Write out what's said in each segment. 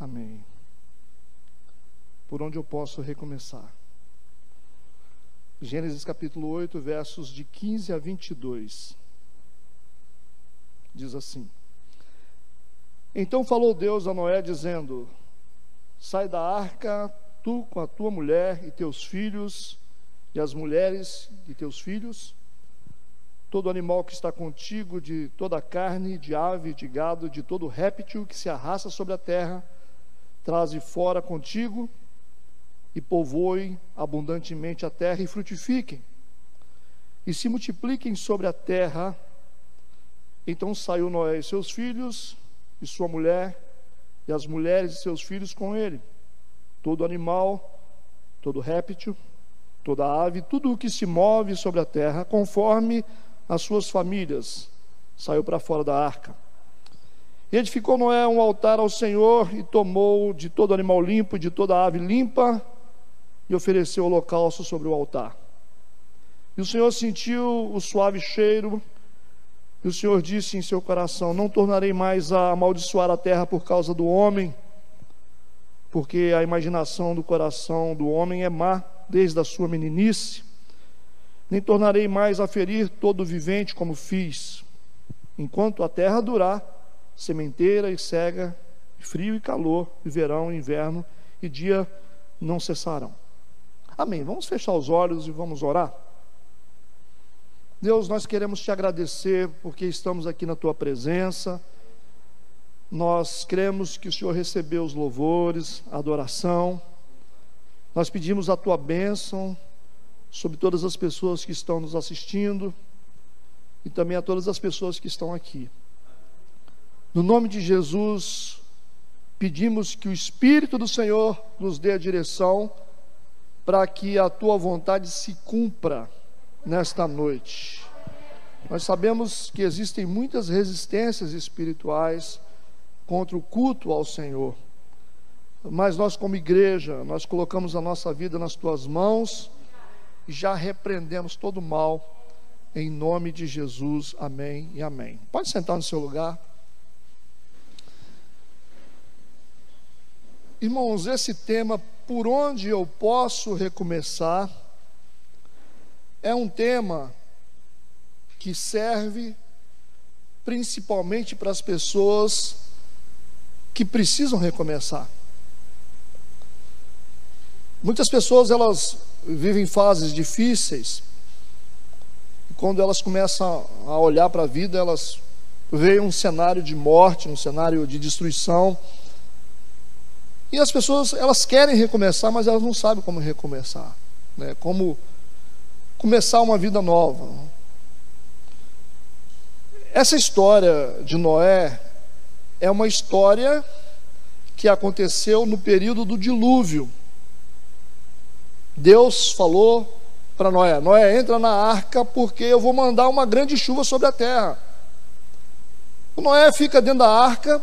Amém. Por onde eu posso recomeçar? Gênesis capítulo 8, versos de 15 a 22. Diz assim: Então falou Deus a Noé, dizendo: Sai da arca, tu com a tua mulher e teus filhos, e as mulheres de teus filhos, todo animal que está contigo, de toda carne, de ave, de gado, de todo réptil que se arrasta sobre a terra, traze fora contigo e povoem abundantemente a terra e frutifiquem, e se multipliquem sobre a terra. Então saiu Noé e seus filhos, e sua mulher, e as mulheres e seus filhos com ele, todo animal, todo réptil, toda ave, tudo o que se move sobre a terra, conforme as suas famílias, saiu para fora da arca. E edificou Noé um altar ao Senhor e tomou de todo animal limpo e de toda ave limpa e ofereceu holocausto sobre o altar. E o Senhor sentiu o suave cheiro, e o Senhor disse em seu coração: Não tornarei mais a amaldiçoar a terra por causa do homem, porque a imaginação do coração do homem é má desde a sua meninice nem tornarei mais a ferir todo vivente como fiz, enquanto a terra durar, sementeira e cega, frio e calor, e verão e inverno e dia não cessarão. Amém. Vamos fechar os olhos e vamos orar. Deus, nós queremos te agradecer porque estamos aqui na tua presença. Nós cremos que o Senhor recebeu os louvores, a adoração. Nós pedimos a tua bênção sobre todas as pessoas que estão nos assistindo e também a todas as pessoas que estão aqui. No nome de Jesus, pedimos que o Espírito do Senhor nos dê a direção para que a tua vontade se cumpra nesta noite. Nós sabemos que existem muitas resistências espirituais contra o culto ao Senhor. Mas nós como igreja, nós colocamos a nossa vida nas tuas mãos e já repreendemos todo mal, em nome de Jesus, amém e amém. Pode sentar no seu lugar. Irmãos, esse tema, por onde eu posso recomeçar, é um tema que serve principalmente para as pessoas que precisam recomeçar. Muitas pessoas elas vivem fases difíceis. E quando elas começam a olhar para a vida, elas veem um cenário de morte, um cenário de destruição. E as pessoas, elas querem recomeçar, mas elas não sabem como recomeçar, né? Como começar uma vida nova. Essa história de Noé é uma história que aconteceu no período do dilúvio. Deus falou para Noé: Noé, entra na arca, porque eu vou mandar uma grande chuva sobre a terra. O Noé fica dentro da arca,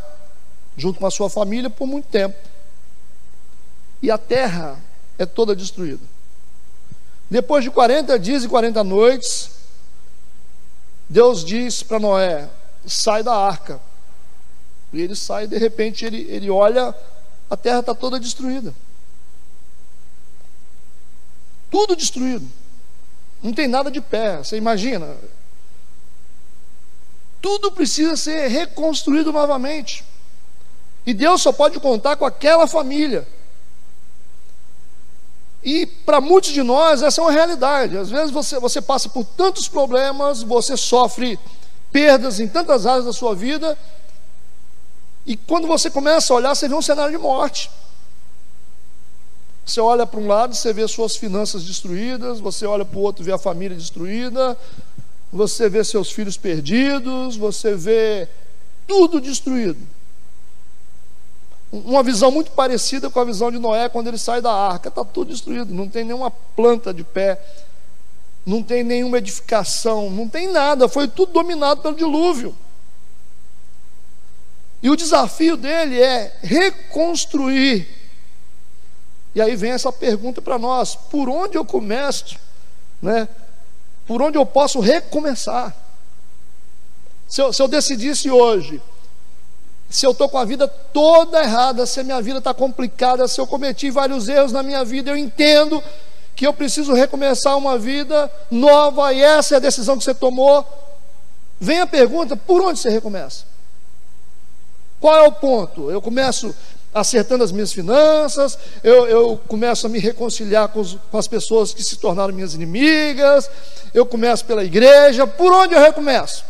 junto com a sua família, por muito tempo. E a terra é toda destruída. Depois de 40 dias e 40 noites, Deus diz para Noé: sai da arca. E ele sai, de repente, ele, ele olha, a terra está toda destruída tudo destruído. Não tem nada de pé. Você imagina? Tudo precisa ser reconstruído novamente. E Deus só pode contar com aquela família. E para muitos de nós, essa é uma realidade. Às vezes você, você passa por tantos problemas, você sofre perdas em tantas áreas da sua vida, e quando você começa a olhar, você vê um cenário de morte. Você olha para um lado, você vê suas finanças destruídas, você olha para o outro, vê a família destruída, você vê seus filhos perdidos, você vê tudo destruído. Uma visão muito parecida com a visão de Noé quando ele sai da arca, está tudo destruído, não tem nenhuma planta de pé, não tem nenhuma edificação, não tem nada, foi tudo dominado pelo dilúvio. E o desafio dele é reconstruir e aí vem essa pergunta para nós: por onde eu começo? Né? Por onde eu posso recomeçar? Se eu, se eu decidisse hoje se eu estou com a vida toda errada, se a minha vida está complicada, se eu cometi vários erros na minha vida, eu entendo que eu preciso recomeçar uma vida nova e essa é a decisão que você tomou. Vem a pergunta: por onde você recomeça? Qual é o ponto? Eu começo acertando as minhas finanças, eu, eu começo a me reconciliar com, os, com as pessoas que se tornaram minhas inimigas, eu começo pela igreja, por onde eu recomeço?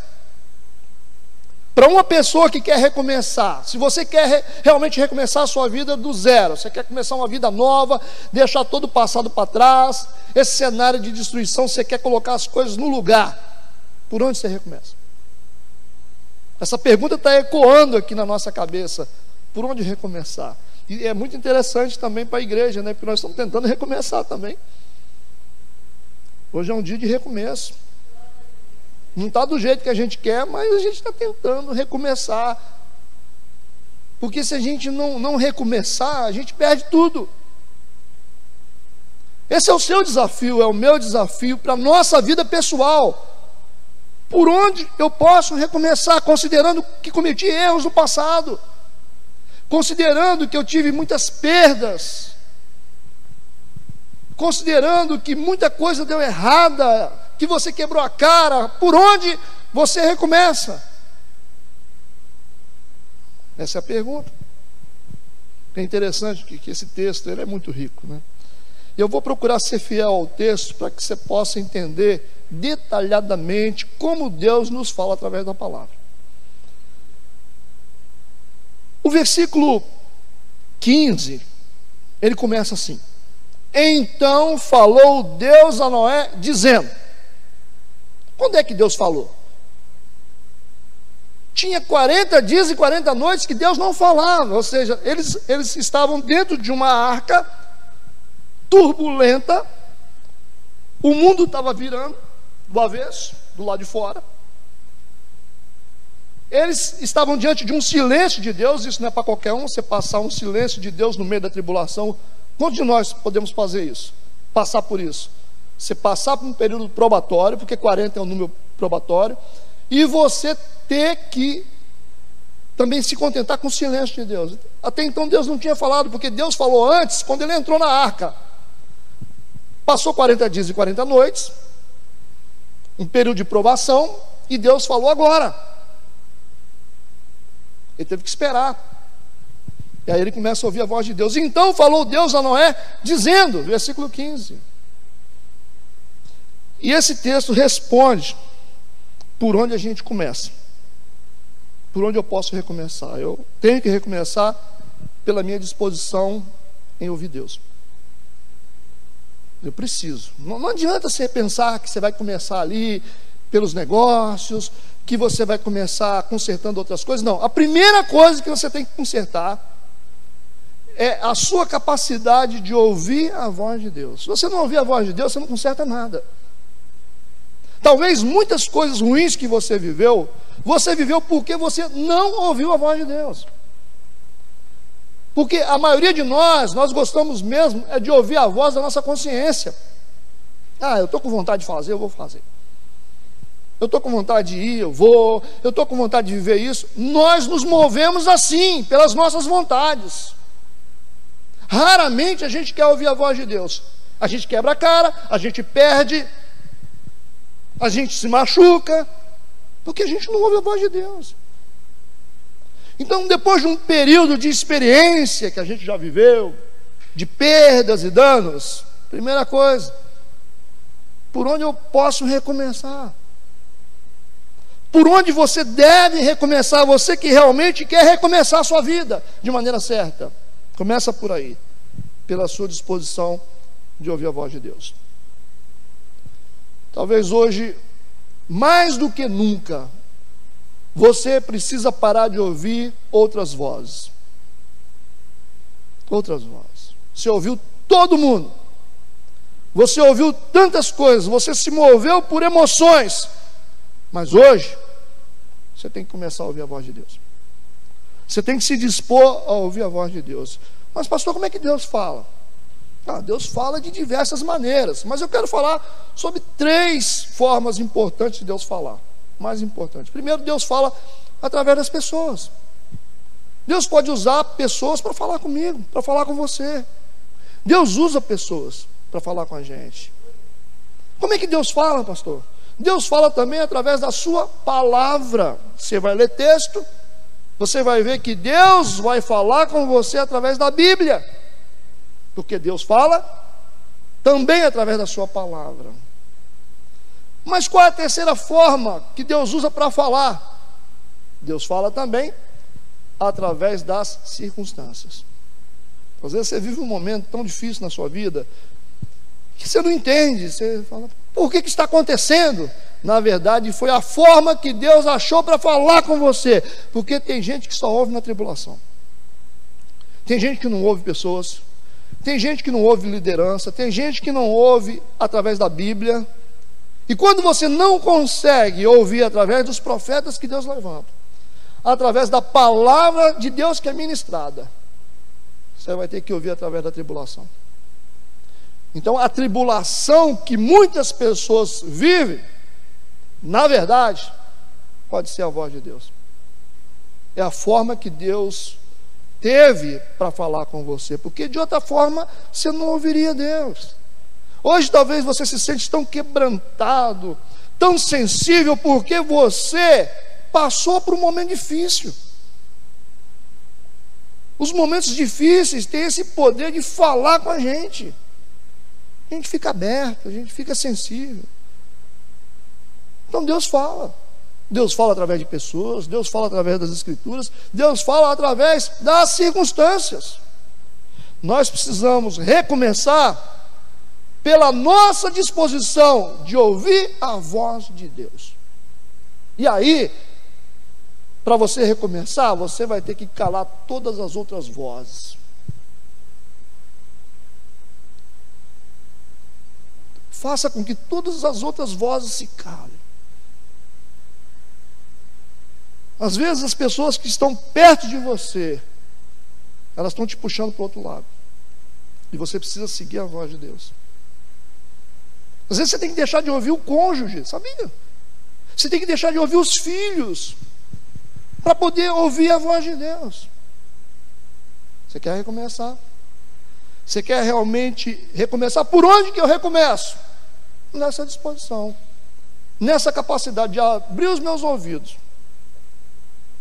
Para uma pessoa que quer recomeçar, se você quer re, realmente recomeçar a sua vida do zero, você quer começar uma vida nova, deixar todo o passado para trás, esse cenário de destruição, você quer colocar as coisas no lugar, por onde você recomeça? Essa pergunta está ecoando aqui na nossa cabeça por onde recomeçar? E é muito interessante também para a igreja, né? Porque nós estamos tentando recomeçar também. Hoje é um dia de recomeço. Não está do jeito que a gente quer, mas a gente está tentando recomeçar. Porque se a gente não, não recomeçar, a gente perde tudo. Esse é o seu desafio, é o meu desafio para a nossa vida pessoal. Por onde eu posso recomeçar, considerando que cometi erros no passado? considerando que eu tive muitas perdas, considerando que muita coisa deu errada, que você quebrou a cara, por onde você recomeça? Essa é a pergunta. É interessante que, que esse texto ele é muito rico, né? Eu vou procurar ser fiel ao texto para que você possa entender detalhadamente como Deus nos fala através da palavra. O versículo 15, ele começa assim: Então falou Deus a Noé, dizendo: Quando é que Deus falou? Tinha 40 dias e 40 noites que Deus não falava, ou seja, eles, eles estavam dentro de uma arca turbulenta, o mundo estava virando do avesso, do lado de fora. Eles estavam diante de um silêncio de Deus, isso não é para qualquer um, você passar um silêncio de Deus no meio da tribulação. Quantos de nós podemos fazer isso? Passar por isso? Você passar por um período probatório, porque 40 é um número probatório, e você ter que também se contentar com o silêncio de Deus. Até então Deus não tinha falado, porque Deus falou antes, quando ele entrou na arca. Passou 40 dias e 40 noites, um período de provação, e Deus falou agora. Ele teve que esperar. E aí ele começa a ouvir a voz de Deus. Então falou Deus a Noé, dizendo, versículo 15. E esse texto responde por onde a gente começa. Por onde eu posso recomeçar? Eu tenho que recomeçar pela minha disposição em ouvir Deus. Eu preciso. Não, não adianta você pensar que você vai começar ali pelos negócios, que você vai começar consertando outras coisas. Não, a primeira coisa que você tem que consertar é a sua capacidade de ouvir a voz de Deus. Se você não ouvir a voz de Deus, você não conserta nada. Talvez muitas coisas ruins que você viveu, você viveu porque você não ouviu a voz de Deus. Porque a maioria de nós, nós gostamos mesmo é de ouvir a voz da nossa consciência. Ah, eu estou com vontade de fazer, eu vou fazer eu estou com vontade de ir, eu vou, eu estou com vontade de viver isso. Nós nos movemos assim, pelas nossas vontades. Raramente a gente quer ouvir a voz de Deus. A gente quebra a cara, a gente perde, a gente se machuca, porque a gente não ouve a voz de Deus. Então, depois de um período de experiência que a gente já viveu, de perdas e danos, primeira coisa, por onde eu posso recomeçar? por onde você deve recomeçar, você que realmente quer recomeçar a sua vida de maneira certa. Começa por aí, pela sua disposição de ouvir a voz de Deus. Talvez hoje, mais do que nunca, você precisa parar de ouvir outras vozes. Outras vozes. Você ouviu todo mundo. Você ouviu tantas coisas, você se moveu por emoções. Mas hoje, você tem que começar a ouvir a voz de Deus. Você tem que se dispor a ouvir a voz de Deus. Mas, pastor, como é que Deus fala? Ah, Deus fala de diversas maneiras, mas eu quero falar sobre três formas importantes de Deus falar. Mais importante. Primeiro, Deus fala através das pessoas. Deus pode usar pessoas para falar comigo, para falar com você. Deus usa pessoas para falar com a gente. Como é que Deus fala, pastor? Deus fala também através da sua palavra. Você vai ler texto, você vai ver que Deus vai falar com você através da Bíblia. Porque Deus fala também através da sua palavra. Mas qual é a terceira forma que Deus usa para falar? Deus fala também através das circunstâncias. Às vezes você vive um momento tão difícil na sua vida que você não entende. Você fala, por que, que está acontecendo? Na verdade, foi a forma que Deus achou para falar com você. Porque tem gente que só ouve na tribulação. Tem gente que não ouve pessoas. Tem gente que não ouve liderança. Tem gente que não ouve através da Bíblia. E quando você não consegue ouvir através dos profetas que Deus levanta, através da palavra de Deus que é ministrada, você vai ter que ouvir através da tribulação. Então, a tribulação que muitas pessoas vivem, na verdade, pode ser a voz de Deus. É a forma que Deus teve para falar com você, porque de outra forma você não ouviria Deus. Hoje talvez você se sente tão quebrantado, tão sensível, porque você passou por um momento difícil. Os momentos difíceis têm esse poder de falar com a gente. A gente fica aberto, a gente fica sensível. Então Deus fala. Deus fala através de pessoas, Deus fala através das escrituras, Deus fala através das circunstâncias. Nós precisamos recomeçar pela nossa disposição de ouvir a voz de Deus. E aí, para você recomeçar, você vai ter que calar todas as outras vozes. Faça com que todas as outras vozes se calem. Às vezes as pessoas que estão perto de você, elas estão te puxando para o outro lado. E você precisa seguir a voz de Deus. Às vezes você tem que deixar de ouvir o cônjuge, sabia? Você tem que deixar de ouvir os filhos para poder ouvir a voz de Deus. Você quer recomeçar? Você quer realmente recomeçar? Por onde que eu recomeço? nessa disposição, nessa capacidade de abrir os meus ouvidos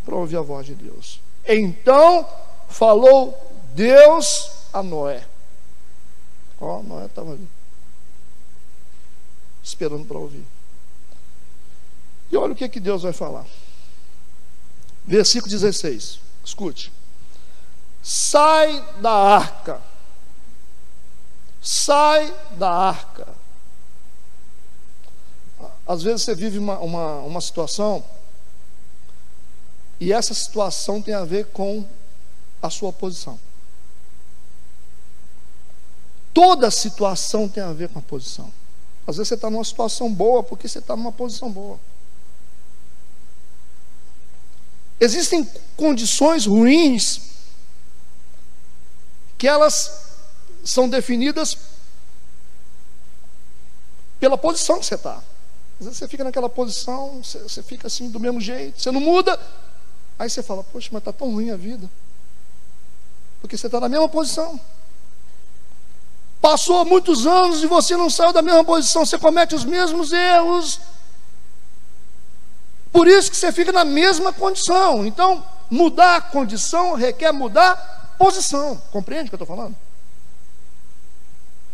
para ouvir a voz de Deus. Então falou Deus a Noé. Ó, oh, Noé estava ali, esperando para ouvir. E olha o que, que Deus vai falar. Versículo 16. Escute. Sai da arca. Sai da arca. Às vezes você vive uma, uma, uma situação e essa situação tem a ver com a sua posição. Toda situação tem a ver com a posição. Às vezes você está numa situação boa porque você está numa posição boa. Existem condições ruins que elas são definidas pela posição que você está. Às vezes você fica naquela posição, você, você fica assim do mesmo jeito, você não muda. Aí você fala, poxa, mas está tão ruim a vida. Porque você está na mesma posição. Passou muitos anos e você não saiu da mesma posição, você comete os mesmos erros. Por isso que você fica na mesma condição. Então, mudar a condição requer mudar posição. Compreende o que eu estou falando?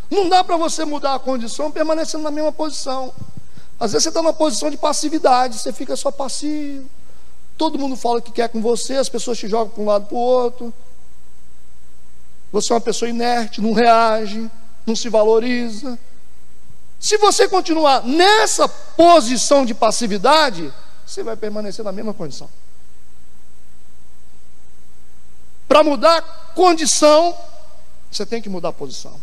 Não dá para você mudar a condição permanecendo na mesma posição. Às vezes você está numa posição de passividade, você fica só passivo. Todo mundo fala o que quer com você, as pessoas te jogam para um lado para o outro. Você é uma pessoa inerte, não reage, não se valoriza. Se você continuar nessa posição de passividade, você vai permanecer na mesma condição. Para mudar condição, você tem que mudar a posição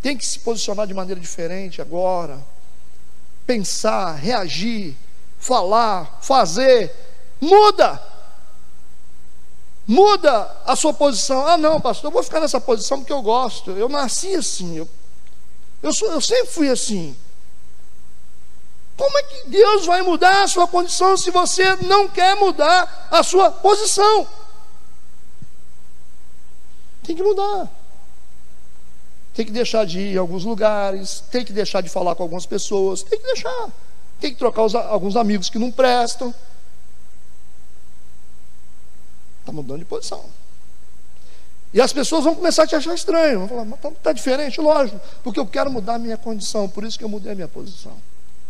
tem que se posicionar de maneira diferente agora. Pensar, reagir, falar, fazer. Muda. Muda a sua posição. Ah, não, pastor, eu vou ficar nessa posição porque eu gosto. Eu nasci assim. Eu, eu, sou, eu sempre fui assim. Como é que Deus vai mudar a sua condição se você não quer mudar a sua posição? Tem que mudar. Tem que deixar de ir em alguns lugares, tem que deixar de falar com algumas pessoas, tem que deixar. Tem que trocar os, alguns amigos que não prestam. Está mudando de posição. E as pessoas vão começar a te achar estranho. Vão falar, mas está tá diferente, lógico, porque eu quero mudar a minha condição, por isso que eu mudei a minha posição.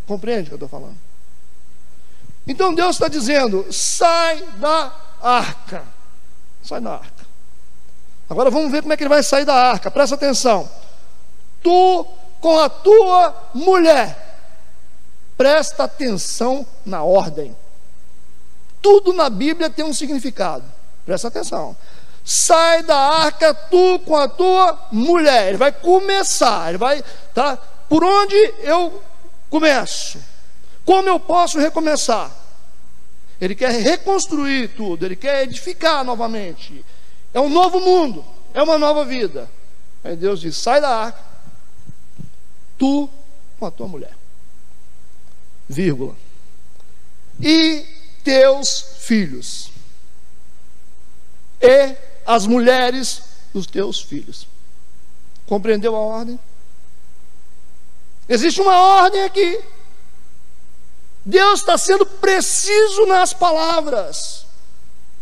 Compreende o que eu estou falando? Então Deus está dizendo: sai da arca. Sai da arca. Agora vamos ver como é que ele vai sair da arca. Presta atenção. Tu com a tua mulher. Presta atenção na ordem. Tudo na Bíblia tem um significado. Presta atenção sai da arca tu com a tua mulher. Ele vai começar, ele vai, tá? Por onde eu começo? Como eu posso recomeçar? Ele quer reconstruir tudo, ele quer edificar novamente. É um novo mundo, é uma nova vida. Aí Deus diz: sai da arca, tu com a tua mulher. Vírgula. E teus filhos. E as mulheres dos teus filhos. Compreendeu a ordem? Existe uma ordem aqui. Deus está sendo preciso nas palavras.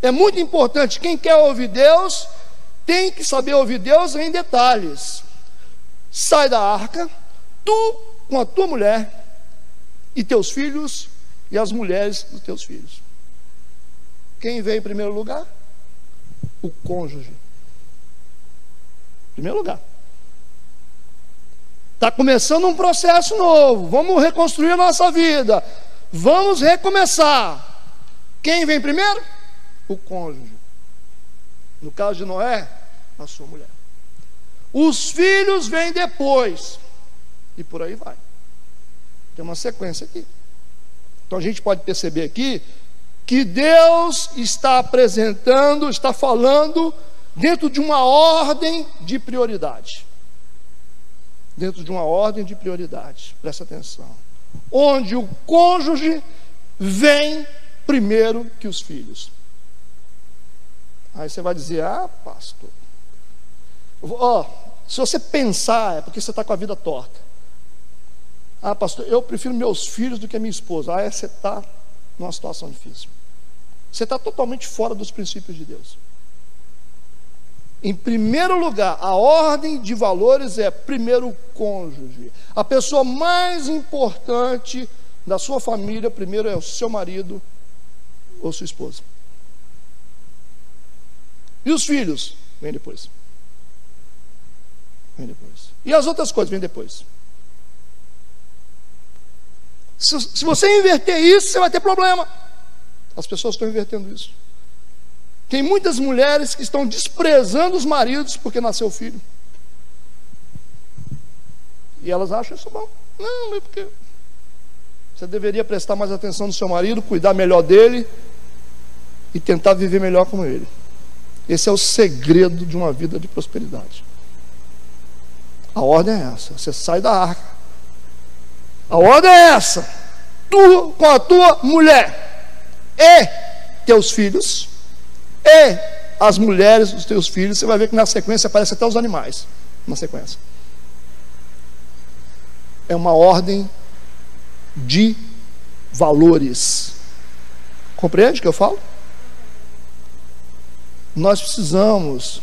É muito importante. Quem quer ouvir Deus, tem que saber ouvir Deus em detalhes. Sai da arca, tu com a tua mulher, e teus filhos, e as mulheres dos teus filhos. Quem vem em primeiro lugar? o cônjuge. Primeiro lugar. Está começando um processo novo. Vamos reconstruir a nossa vida. Vamos recomeçar. Quem vem primeiro? O cônjuge. No caso de Noé, a sua mulher. Os filhos vêm depois. E por aí vai. Tem uma sequência aqui. Então a gente pode perceber aqui que Deus está apresentando, está falando dentro de uma ordem de prioridade. Dentro de uma ordem de prioridade, presta atenção. Onde o cônjuge vem primeiro que os filhos. Aí você vai dizer: Ah, pastor, ó, se você pensar, é porque você está com a vida torta. Ah, pastor, eu prefiro meus filhos do que a minha esposa. Ah, você está numa situação difícil. Você está totalmente fora dos princípios de Deus. Em primeiro lugar, a ordem de valores é primeiro o cônjuge. A pessoa mais importante da sua família, primeiro é o seu marido ou sua esposa. E os filhos? Vem depois. Vem depois. E as outras coisas vêm depois. Se, se você inverter isso, você vai ter problema. As pessoas estão invertendo isso. Tem muitas mulheres que estão desprezando os maridos porque nasceu filho. E elas acham isso bom. Não, é porque você deveria prestar mais atenção no seu marido, cuidar melhor dele e tentar viver melhor com ele. Esse é o segredo de uma vida de prosperidade. A ordem é essa: você sai da arca. A ordem é essa: tu com a tua mulher e teus filhos, e as mulheres dos teus filhos. Você vai ver que na sequência aparece até os animais. Na sequência. É uma ordem de valores. Compreende o que eu falo? Nós precisamos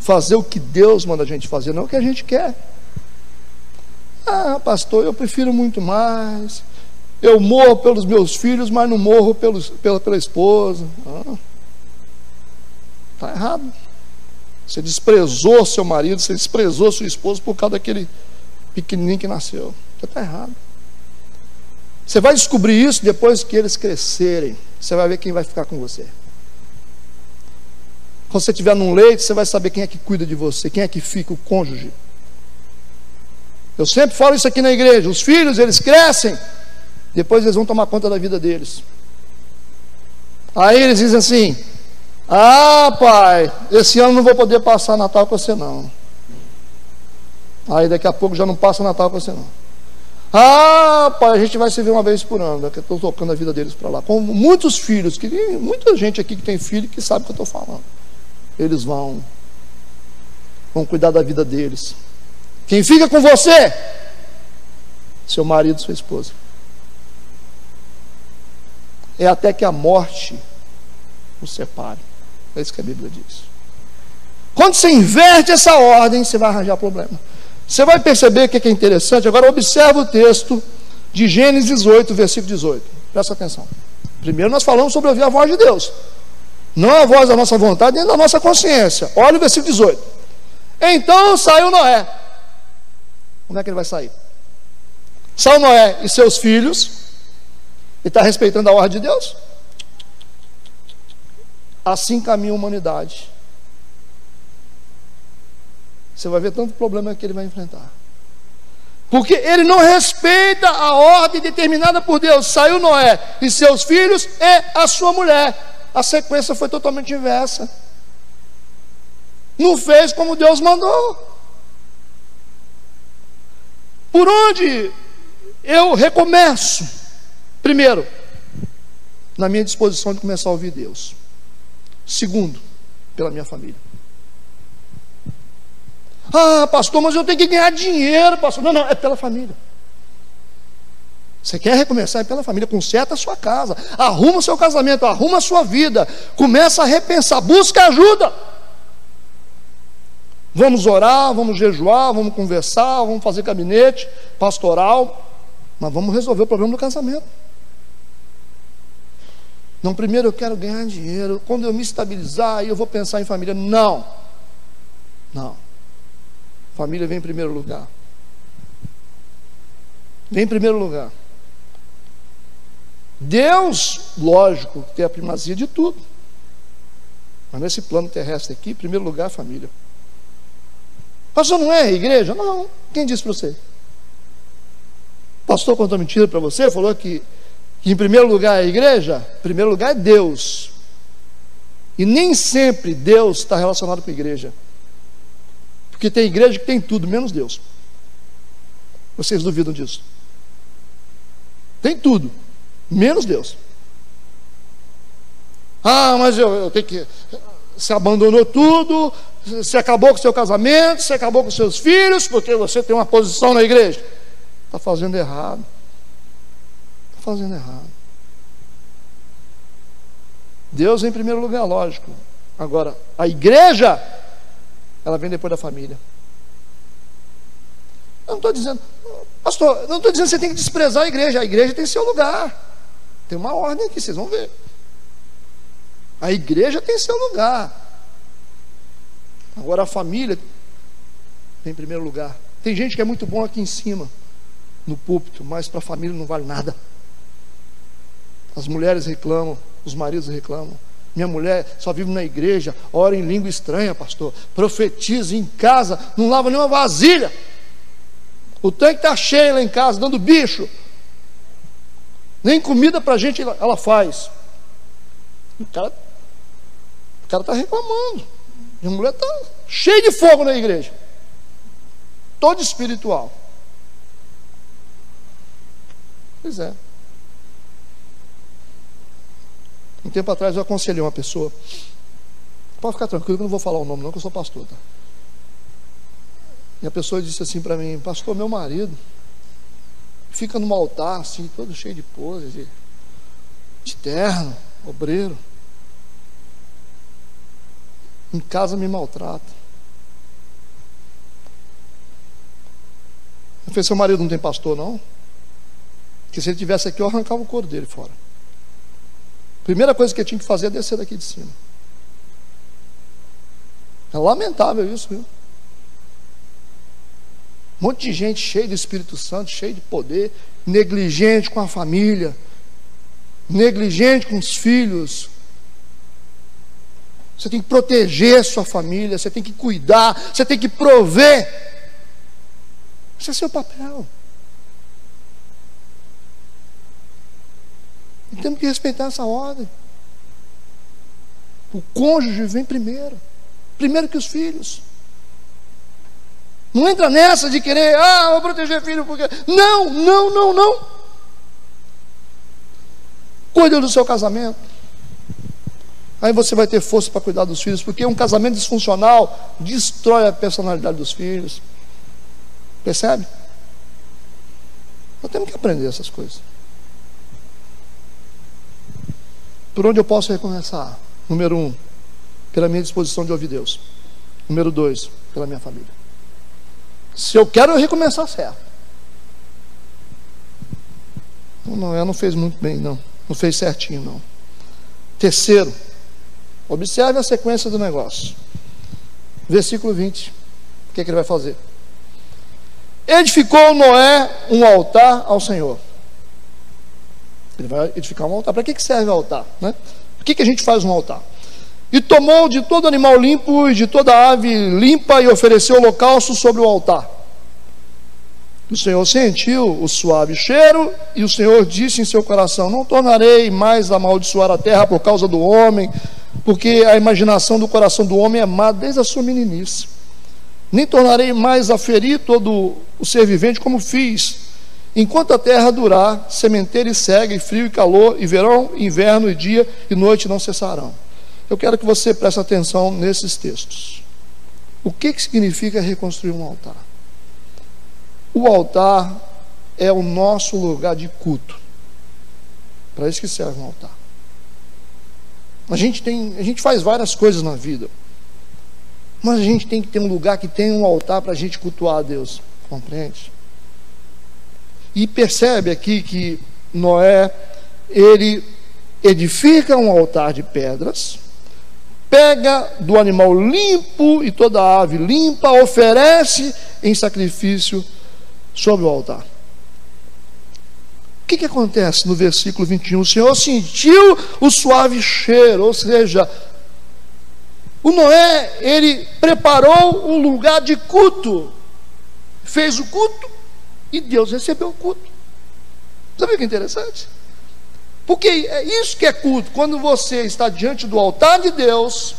fazer o que Deus manda a gente fazer, não o que a gente quer. Ah, pastor, eu prefiro muito mais. Eu morro pelos meus filhos, mas não morro pelos, pela, pela esposa. Está ah, errado. Você desprezou seu marido, você desprezou sua esposa por causa daquele pequenininho que nasceu. Está errado. Você vai descobrir isso depois que eles crescerem. Você vai ver quem vai ficar com você. Quando você estiver num leito, você vai saber quem é que cuida de você, quem é que fica, o cônjuge. Eu sempre falo isso aqui na igreja. Os filhos, eles crescem, depois eles vão tomar conta da vida deles. Aí eles dizem assim: Ah, pai, esse ano não vou poder passar Natal com você não. Aí daqui a pouco já não passa Natal com você não. Ah, pai, a gente vai se ver uma vez por ano, que eu estou tocando a vida deles para lá. Com muitos filhos, que muita gente aqui que tem filho que sabe o que eu estou falando. Eles vão, vão cuidar da vida deles. Quem fica com você? Seu marido, sua esposa. É até que a morte os separe. É isso que a Bíblia diz. Quando você inverte essa ordem, você vai arranjar problema. Você vai perceber o que é interessante. Agora, observa o texto de Gênesis 8, versículo 18. Presta atenção. Primeiro, nós falamos sobre ouvir a voz de Deus, não a voz da nossa vontade, nem da nossa consciência. Olha o versículo 18. Então saiu Noé. Como é que ele vai sair? São Noé e seus filhos. E está respeitando a ordem de Deus? Assim caminha a humanidade. Você vai ver tanto problema que ele vai enfrentar. Porque ele não respeita a ordem determinada por Deus. Saiu Noé e seus filhos e a sua mulher. A sequência foi totalmente inversa. Não fez como Deus mandou. Por onde eu recomeço? Primeiro, na minha disposição de começar a ouvir Deus. Segundo, pela minha família. Ah, pastor, mas eu tenho que ganhar dinheiro, pastor. Não, não, é pela família. Você quer recomeçar? É pela família. Conserta a sua casa, arruma o seu casamento, arruma a sua vida, começa a repensar, busca ajuda. Vamos orar, vamos jejuar, vamos conversar, vamos fazer gabinete pastoral, mas vamos resolver o problema do casamento. Não, primeiro eu quero ganhar dinheiro, quando eu me estabilizar, aí eu vou pensar em família. Não, não. Família vem em primeiro lugar. Vem em primeiro lugar. Deus, lógico, tem a primazia de tudo. Mas nesse plano terrestre aqui, em primeiro lugar, família. Pastor, não é igreja? Não. Quem disse para você? Pastor contou mentira para você, falou que, que em primeiro lugar é a igreja, em primeiro lugar é Deus. E nem sempre Deus está relacionado com a igreja. Porque tem igreja que tem tudo, menos Deus. Vocês duvidam disso? Tem tudo, menos Deus. Ah, mas eu, eu tenho que. Você abandonou tudo, você acabou com seu casamento, você acabou com seus filhos, porque você tem uma posição na igreja. Está fazendo errado. Está fazendo errado. Deus em primeiro lugar, lógico. Agora, a igreja ela vem depois da família. Eu não estou dizendo, pastor, não estou dizendo que você tem que desprezar a igreja. A igreja tem seu lugar. Tem uma ordem aqui, vocês vão ver. A igreja tem seu lugar. Agora a família tem em primeiro lugar. Tem gente que é muito bom aqui em cima, no púlpito, mas para a família não vale nada. As mulheres reclamam, os maridos reclamam. Minha mulher só vive na igreja, ora em língua estranha, pastor. Profetiza em casa, não lava nenhuma vasilha. O tanque está cheio lá em casa, dando bicho. Nem comida para a gente ela faz. O cara está reclamando. Minha mulher está cheia de fogo na igreja. Todo espiritual. Pois é. Um tempo atrás eu aconselhei uma pessoa. Pode ficar tranquilo que eu não vou falar o nome, não, que eu sou pastor. Tá? E a pessoa disse assim para mim: Pastor, meu marido fica num altar, assim, todo cheio de poses, de, de terno, obreiro. Em casa me maltrata. Eu falei: Seu marido não tem pastor, não? Que se ele tivesse aqui, eu arrancava o couro dele fora. Primeira coisa que eu tinha que fazer é descer daqui de cima. É lamentável isso, viu? Um monte de gente cheia do Espírito Santo, cheia de poder, negligente com a família, negligente com os filhos. Você tem que proteger sua família, você tem que cuidar, você tem que prover. Esse é seu papel. E temos que respeitar essa ordem. O cônjuge vem primeiro, primeiro que os filhos. Não entra nessa de querer, ah, vou proteger filho porque. Não, não, não, não. Cuida do seu casamento. Aí você vai ter força para cuidar dos filhos, porque um casamento disfuncional destrói a personalidade dos filhos. Percebe? Nós temos que aprender essas coisas. Por onde eu posso recomeçar? Número um, pela minha disposição de ouvir Deus. Número dois, pela minha família. Se eu quero recomeçar certo. Não, ela não fez muito bem, não. Não fez certinho, não. Terceiro, observe a sequência do negócio. Versículo 20. O que, é que ele vai fazer? Edificou Noé um altar ao Senhor. Ele vai edificar um altar. Para que, que serve o altar? Né? Por que, que a gente faz um altar? E tomou de todo animal limpo e de toda ave limpa e ofereceu holocausto sobre o altar. O Senhor sentiu o suave cheiro e o Senhor disse em seu coração: Não tornarei mais a amaldiçoar a terra por causa do homem, porque a imaginação do coração do homem é má desde a sua meninice. Nem tornarei mais a ferir todo o ser vivente como fiz, enquanto a terra durar, sementeira e cega, e frio e calor, e verão, inverno e dia e noite não cessarão. Eu quero que você preste atenção nesses textos. O que, que significa reconstruir um altar? O altar é o nosso lugar de culto. Para isso que serve um altar. A gente tem, a gente faz várias coisas na vida. Mas a gente tem que ter um lugar que tenha um altar para a gente cultuar a Deus. Compreende? E percebe aqui que Noé, ele edifica um altar de pedras, pega do animal limpo e toda a ave limpa, oferece em sacrifício sobre o altar. O que, que acontece no versículo 21? O Senhor sentiu o suave cheiro, ou seja, o Noé, ele preparou um lugar de culto, fez o culto e Deus recebeu o culto. Sabe que é interessante? Porque é isso que é culto. Quando você está diante do altar de Deus,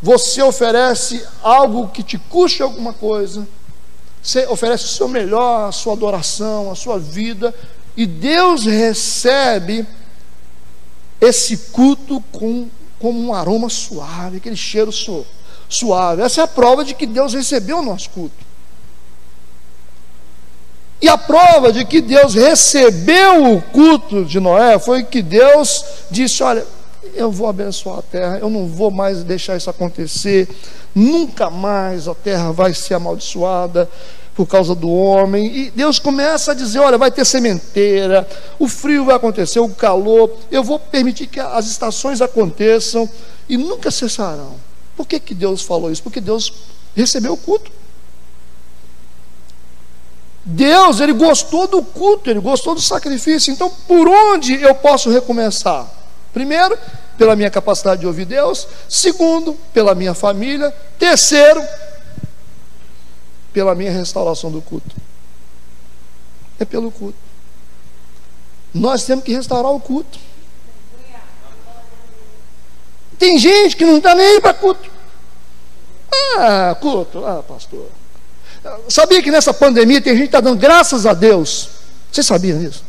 você oferece algo que te custe alguma coisa, você oferece o seu melhor, a sua adoração, a sua vida, e Deus recebe esse culto com, como um aroma suave, aquele cheiro suave. Essa é a prova de que Deus recebeu o nosso culto. E a prova de que Deus recebeu o culto de Noé foi que Deus disse: Olha, eu vou abençoar a terra, eu não vou mais deixar isso acontecer, nunca mais a terra vai ser amaldiçoada por causa do homem. E Deus começa a dizer: olha, vai ter sementeira, o frio vai acontecer, o calor, eu vou permitir que as estações aconteçam e nunca cessarão. Por que, que Deus falou isso? Porque Deus recebeu o culto. Deus, ele gostou do culto, ele gostou do sacrifício. Então, por onde eu posso recomeçar? Primeiro, pela minha capacidade de ouvir Deus. Segundo, pela minha família. Terceiro, pela minha restauração do culto. É pelo culto. Nós temos que restaurar o culto. Tem gente que não está nem aí para culto. Ah, culto, ah, pastor. Sabia que nessa pandemia tem gente que está dando graças a Deus? Você sabia disso?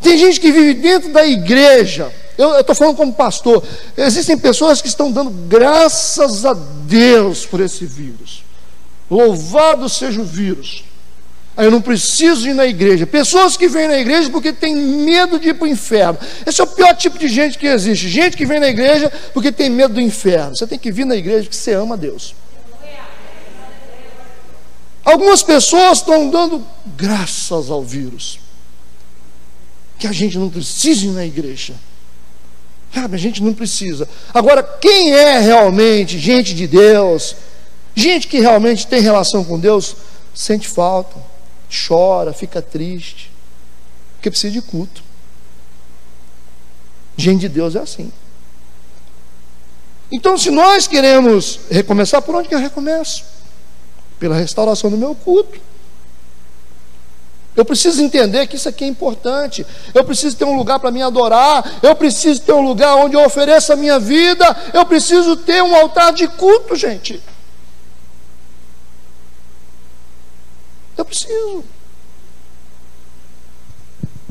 Tem gente que vive dentro da igreja. Eu estou falando como pastor. Existem pessoas que estão dando graças a Deus por esse vírus. Louvado seja o vírus. Aí eu não preciso ir na igreja. Pessoas que vêm na igreja porque têm medo de ir para o inferno. Esse é o pior tipo de gente que existe. Gente que vem na igreja porque tem medo do inferno. Você tem que vir na igreja porque você ama Deus. Algumas pessoas estão dando graças ao vírus. Que a gente não precisa ir na igreja. Sabe, a gente não precisa. Agora, quem é realmente gente de Deus, gente que realmente tem relação com Deus, sente falta, chora, fica triste, porque precisa de culto. Gente de Deus é assim. Então, se nós queremos recomeçar, por onde que eu recomeço? pela restauração do meu culto. Eu preciso entender que isso aqui é importante. Eu preciso ter um lugar para me adorar. Eu preciso ter um lugar onde eu ofereça a minha vida. Eu preciso ter um altar de culto, gente. Eu preciso.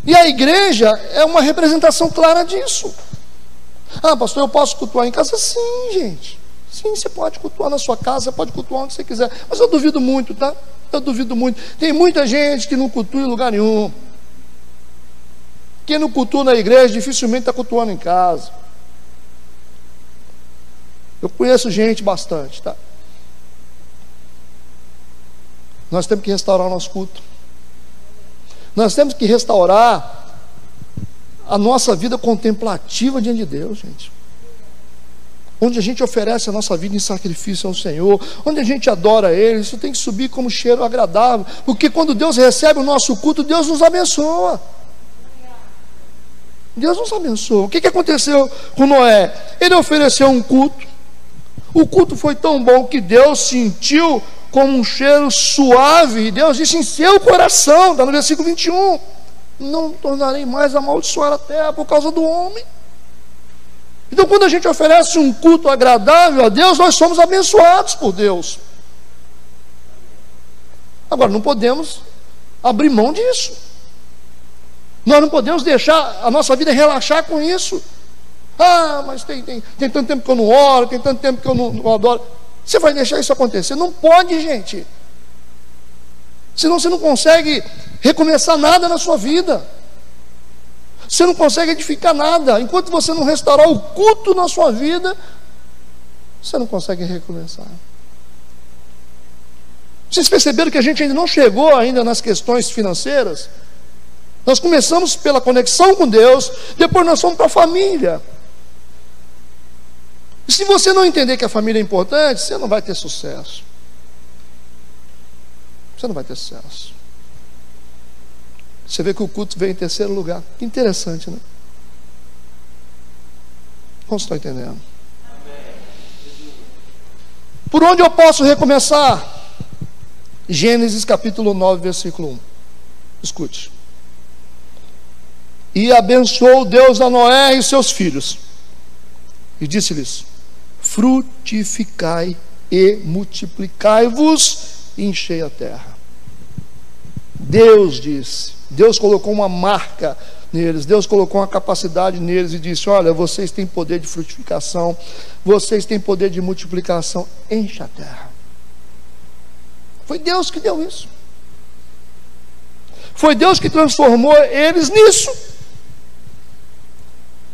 E a igreja é uma representação clara disso. Ah, pastor, eu posso cultuar em casa? Sim, gente. Sim, você pode cultuar na sua casa, pode cultuar onde você quiser. Mas eu duvido muito, tá? Eu duvido muito. Tem muita gente que não cultua em lugar nenhum. Quem não cultua na igreja dificilmente está cultuando em casa. Eu conheço gente bastante, tá? Nós temos que restaurar o nosso culto. Nós temos que restaurar a nossa vida contemplativa diante de Deus, gente. Onde a gente oferece a nossa vida em sacrifício ao Senhor, onde a gente adora Ele, isso tem que subir como cheiro agradável, porque quando Deus recebe o nosso culto, Deus nos abençoa. Deus nos abençoa. O que, que aconteceu com Noé? Ele ofereceu um culto, o culto foi tão bom que Deus sentiu como um cheiro suave, Deus disse em seu coração, está no versículo 21, não tornarei mais amaldiçoar a terra por causa do homem. Então, quando a gente oferece um culto agradável a Deus, nós somos abençoados por Deus. Agora, não podemos abrir mão disso. Nós não podemos deixar a nossa vida relaxar com isso. Ah, mas tem, tem, tem tanto tempo que eu não oro, tem tanto tempo que eu não, não adoro. Você vai deixar isso acontecer? Não pode, gente. Senão você não consegue recomeçar nada na sua vida. Você não consegue edificar nada. Enquanto você não restaurar o culto na sua vida, você não consegue recomeçar. Vocês perceberam que a gente ainda não chegou ainda nas questões financeiras? Nós começamos pela conexão com Deus, depois nós fomos para a família. E se você não entender que a família é importante, você não vai ter sucesso. Você não vai ter sucesso. Você vê que o culto vem em terceiro lugar. Que interessante, né? Como estão entendendo? Por onde eu posso recomeçar? Gênesis capítulo 9, versículo 1. Escute. E abençoou Deus a Noé e seus filhos. E disse-lhes: frutificai e multiplicai-vos e enchei a terra. Deus disse, Deus colocou uma marca neles, Deus colocou uma capacidade neles e disse: Olha, vocês têm poder de frutificação, vocês têm poder de multiplicação, enche a terra. Foi Deus que deu isso. Foi Deus que transformou eles nisso.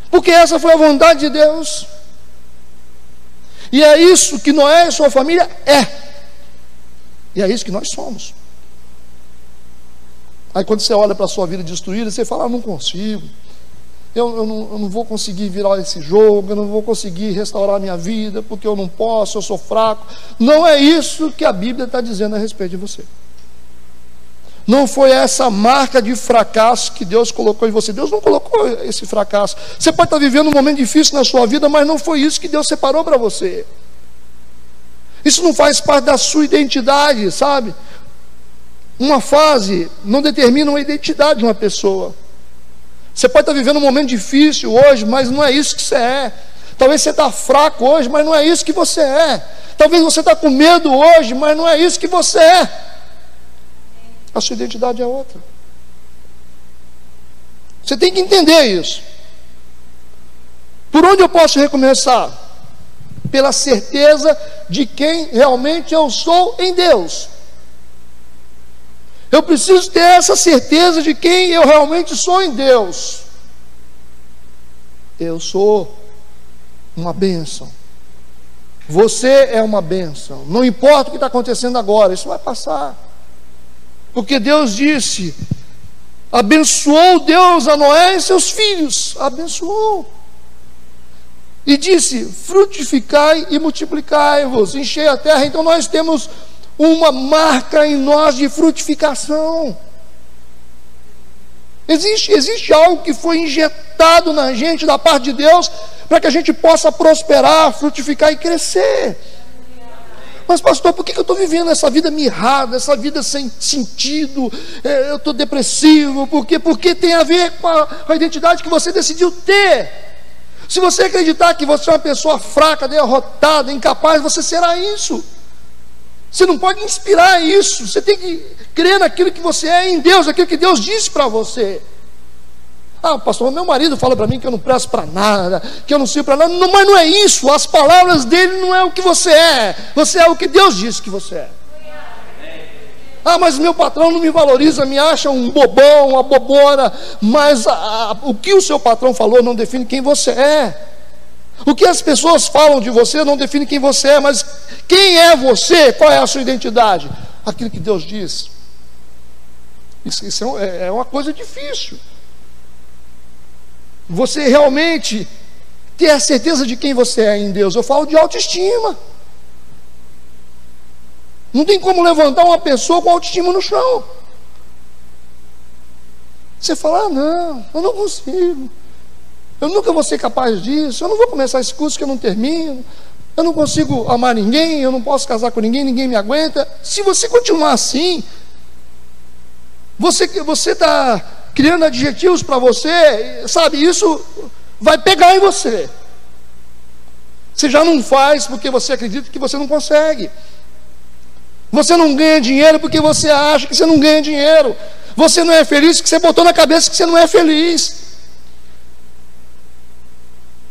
Porque essa foi a vontade de Deus. E é isso que Noé e sua família é. E é isso que nós somos. Aí quando você olha para a sua vida destruída, você fala, ah, não consigo. Eu, eu, não, eu, não, vou conseguir virar esse jogo, eu não vou conseguir restaurar a minha vida, porque eu não posso, eu sou fraco. Não é isso que a Bíblia está dizendo a respeito de você. Não foi essa marca de fracasso que Deus colocou em você. Deus não colocou esse fracasso. Você pode estar vivendo um momento difícil na sua vida, mas não foi isso que Deus separou para você. Isso não faz parte da sua identidade, sabe? Uma fase não determina uma identidade de uma pessoa. Você pode estar vivendo um momento difícil hoje, mas não é isso que você é. Talvez você está fraco hoje, mas não é isso que você é. Talvez você está com medo hoje, mas não é isso que você é. A sua identidade é outra. Você tem que entender isso. Por onde eu posso recomeçar? Pela certeza de quem realmente eu sou em Deus. Eu preciso ter essa certeza de quem eu realmente sou em Deus. Eu sou uma bênção. Você é uma bênção. Não importa o que está acontecendo agora, isso vai passar. Porque Deus disse: abençoou Deus a Noé e seus filhos, abençoou. E disse: frutificai e multiplicai-vos, enchei a terra. Então nós temos uma marca em nós de frutificação. Existe, existe algo que foi injetado na gente da parte de Deus para que a gente possa prosperar, frutificar e crescer. Mas, pastor, por que eu estou vivendo essa vida mirrada, essa vida sem sentido? É, eu estou depressivo, por quê? Porque tem a ver com a, com a identidade que você decidiu ter. Se você acreditar que você é uma pessoa fraca, derrotada, incapaz, você será isso. Você não pode inspirar isso. Você tem que crer naquilo que você é em Deus, aquilo que Deus disse para você. Ah, pastor, meu marido fala para mim que eu não presto para nada, que eu não sirvo para nada. Não, mas não é isso. As palavras dele não é o que você é. Você é o que Deus disse que você é. Ah, mas meu patrão não me valoriza, me acha um bobão, uma bobona. Mas o que o seu patrão falou não define quem você é. O que as pessoas falam de você não define quem você é, mas quem é você? Qual é a sua identidade? Aquilo que Deus diz. Isso, isso é, é uma coisa difícil. Você realmente ter a certeza de quem você é em Deus. Eu falo de autoestima. Não tem como levantar uma pessoa com autoestima no chão. Você fala, ah, não, eu não consigo. Eu nunca vou ser capaz disso. Eu não vou começar esse curso que eu não termino. Eu não consigo amar ninguém. Eu não posso casar com ninguém. Ninguém me aguenta. Se você continuar assim, você você está criando adjetivos para você, sabe? Isso vai pegar em você. Você já não faz porque você acredita que você não consegue. Você não ganha dinheiro porque você acha que você não ganha dinheiro. Você não é feliz porque você botou na cabeça que você não é feliz.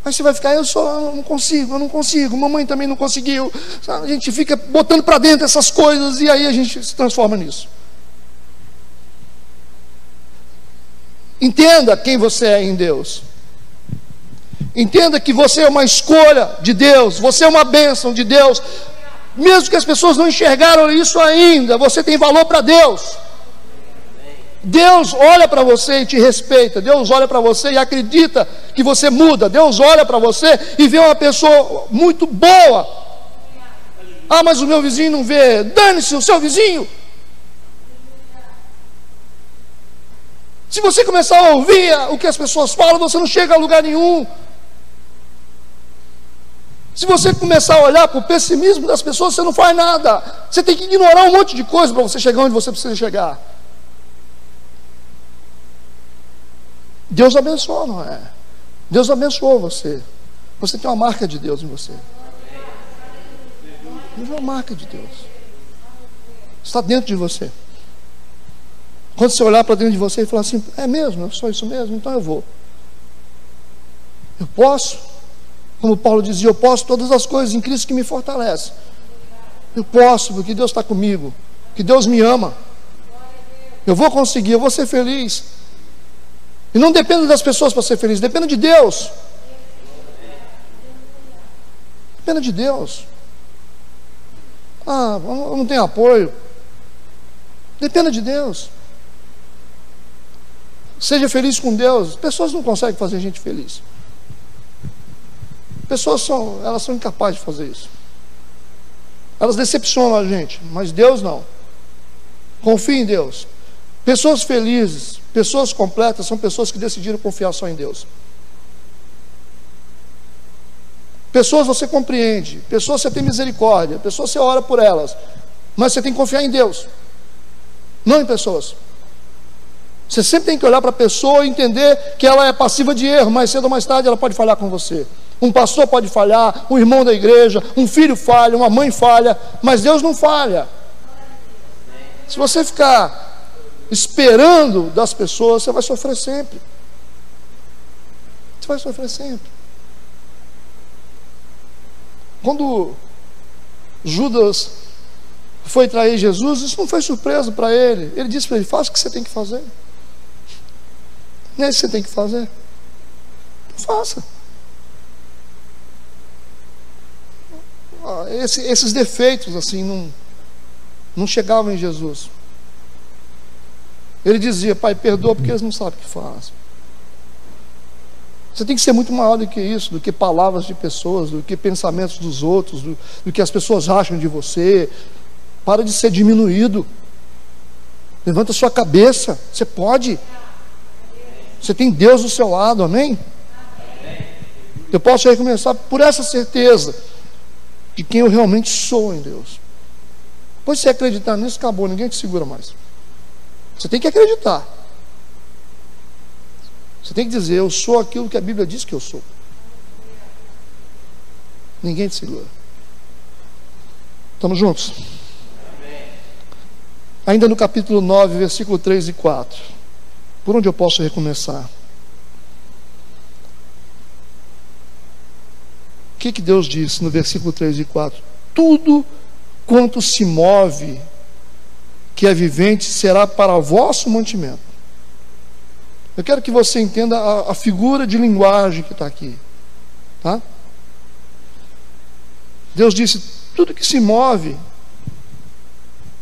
Aí você vai ficar, eu só eu não consigo, eu não consigo, mamãe também não conseguiu. A gente fica botando para dentro essas coisas e aí a gente se transforma nisso. Entenda quem você é em Deus. Entenda que você é uma escolha de Deus, você é uma bênção de Deus, mesmo que as pessoas não enxergaram isso ainda, você tem valor para Deus. Deus olha para você e te respeita. Deus olha para você e acredita que você muda. Deus olha para você e vê uma pessoa muito boa. Ah, mas o meu vizinho não vê. Dane-se o seu vizinho. Se você começar a ouvir o que as pessoas falam, você não chega a lugar nenhum. Se você começar a olhar para o pessimismo das pessoas, você não faz nada. Você tem que ignorar um monte de coisa para você chegar onde você precisa chegar. Deus abençoa, não é? Deus abençoou você. Você tem uma marca de Deus em você. Deus é uma marca de Deus. Está dentro de você. Quando você olhar para dentro de você e falar assim, é mesmo, eu sou isso mesmo, então eu vou. Eu posso como Paulo dizia, eu posso todas as coisas em Cristo que me fortalece. Eu posso, porque Deus está comigo, que Deus me ama. Eu vou conseguir, eu vou ser feliz. E não depende das pessoas para ser feliz, depende de Deus. Depende de Deus. Ah, eu não tenho apoio. Dependa de Deus. Seja feliz com Deus. Pessoas não conseguem fazer gente feliz. Pessoas são, elas são incapazes de fazer isso. Elas decepcionam a gente, mas Deus não. Confie em Deus. Pessoas felizes, pessoas completas, são pessoas que decidiram confiar só em Deus. Pessoas você compreende, pessoas você tem misericórdia, pessoas você ora por elas, mas você tem que confiar em Deus, não em pessoas. Você sempre tem que olhar para a pessoa e entender que ela é passiva de erro, mais cedo ou mais tarde ela pode falhar com você. Um pastor pode falhar, um irmão da igreja, um filho falha, uma mãe falha, mas Deus não falha. Se você ficar esperando das pessoas, você vai sofrer sempre. Você vai sofrer sempre. Quando Judas foi trair Jesus, isso não foi surpresa para ele. Ele disse para ele: faça o que você tem que fazer. Não é isso que você tem que fazer. faça. esse, esses defeitos assim não, não chegavam em Jesus. Ele dizia, Pai, perdoa porque eles não sabem o que fazem. Você tem que ser muito maior do que isso, do que palavras de pessoas, do que pensamentos dos outros, do, do que as pessoas acham de você. Para de ser diminuído. Levanta sua cabeça. Você pode. Você tem Deus do seu lado, amém? Eu posso recomeçar por essa certeza de quem eu realmente sou em Deus. Pois se acreditar nisso, acabou, ninguém te segura mais. Você tem que acreditar. Você tem que dizer, eu sou aquilo que a Bíblia diz que eu sou. Ninguém te segura. Estamos juntos? ainda no capítulo 9, versículo 3 e 4. Por onde eu posso recomeçar? O que, que Deus disse no versículo 3 e 4? Tudo quanto se move, que é vivente, será para vosso mantimento. Eu quero que você entenda a, a figura de linguagem que está aqui. Tá? Deus disse: tudo que se move,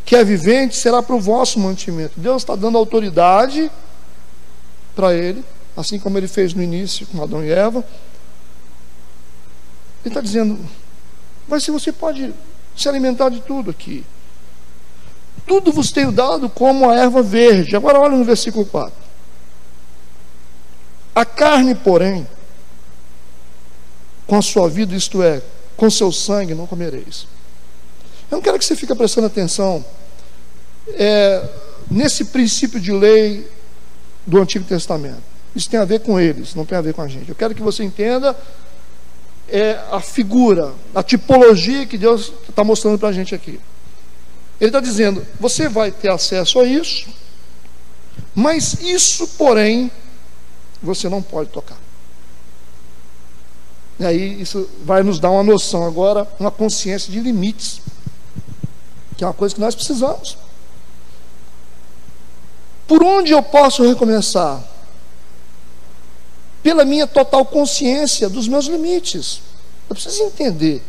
que é vivente, será para o vosso mantimento. Deus está dando autoridade para ele, assim como ele fez no início com Adão e Eva. Ele está dizendo: mas se você pode se alimentar de tudo aqui. Tudo vos tenho dado como a erva verde. Agora olha no versículo 4. A carne, porém, com a sua vida, isto é, com seu sangue, não comereis. Eu não quero que você fique prestando atenção é, nesse princípio de lei do Antigo Testamento. Isso tem a ver com eles, não tem a ver com a gente. Eu quero que você entenda é, a figura, a tipologia que Deus está mostrando para a gente aqui. Ele está dizendo: você vai ter acesso a isso, mas isso, porém, você não pode tocar. E aí isso vai nos dar uma noção agora, uma consciência de limites, que é uma coisa que nós precisamos. Por onde eu posso recomeçar? Pela minha total consciência dos meus limites. Eu preciso entender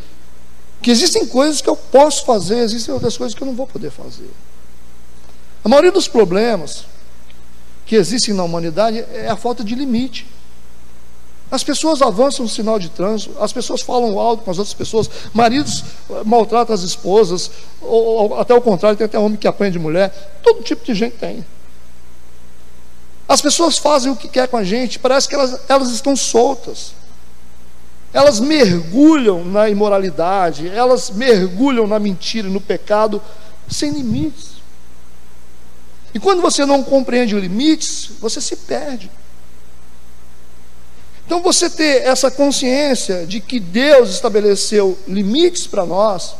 que existem coisas que eu posso fazer, existem outras coisas que eu não vou poder fazer. A maioria dos problemas que existem na humanidade é a falta de limite. As pessoas avançam no sinal de trânsito, as pessoas falam alto com as outras pessoas, maridos eh, maltratam as esposas, ou, ou até o contrário, tem até homem que apanha de mulher, todo tipo de gente tem. As pessoas fazem o que quer com a gente, parece que elas, elas estão soltas. Elas mergulham na imoralidade, elas mergulham na mentira e no pecado sem limites. E quando você não compreende os limites, você se perde. Então, você ter essa consciência de que Deus estabeleceu limites para nós,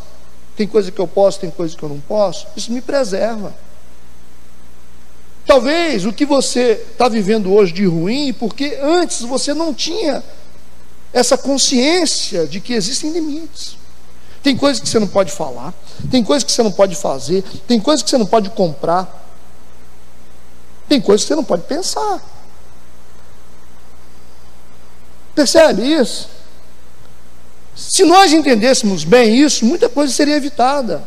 tem coisa que eu posso, tem coisa que eu não posso, isso me preserva. Talvez o que você está vivendo hoje de ruim, porque antes você não tinha essa consciência de que existem limites. Tem coisas que você não pode falar, tem coisas que você não pode fazer, tem coisas que você não pode comprar, tem coisas que você não pode pensar. Percebe isso? Se nós entendêssemos bem isso, muita coisa seria evitada.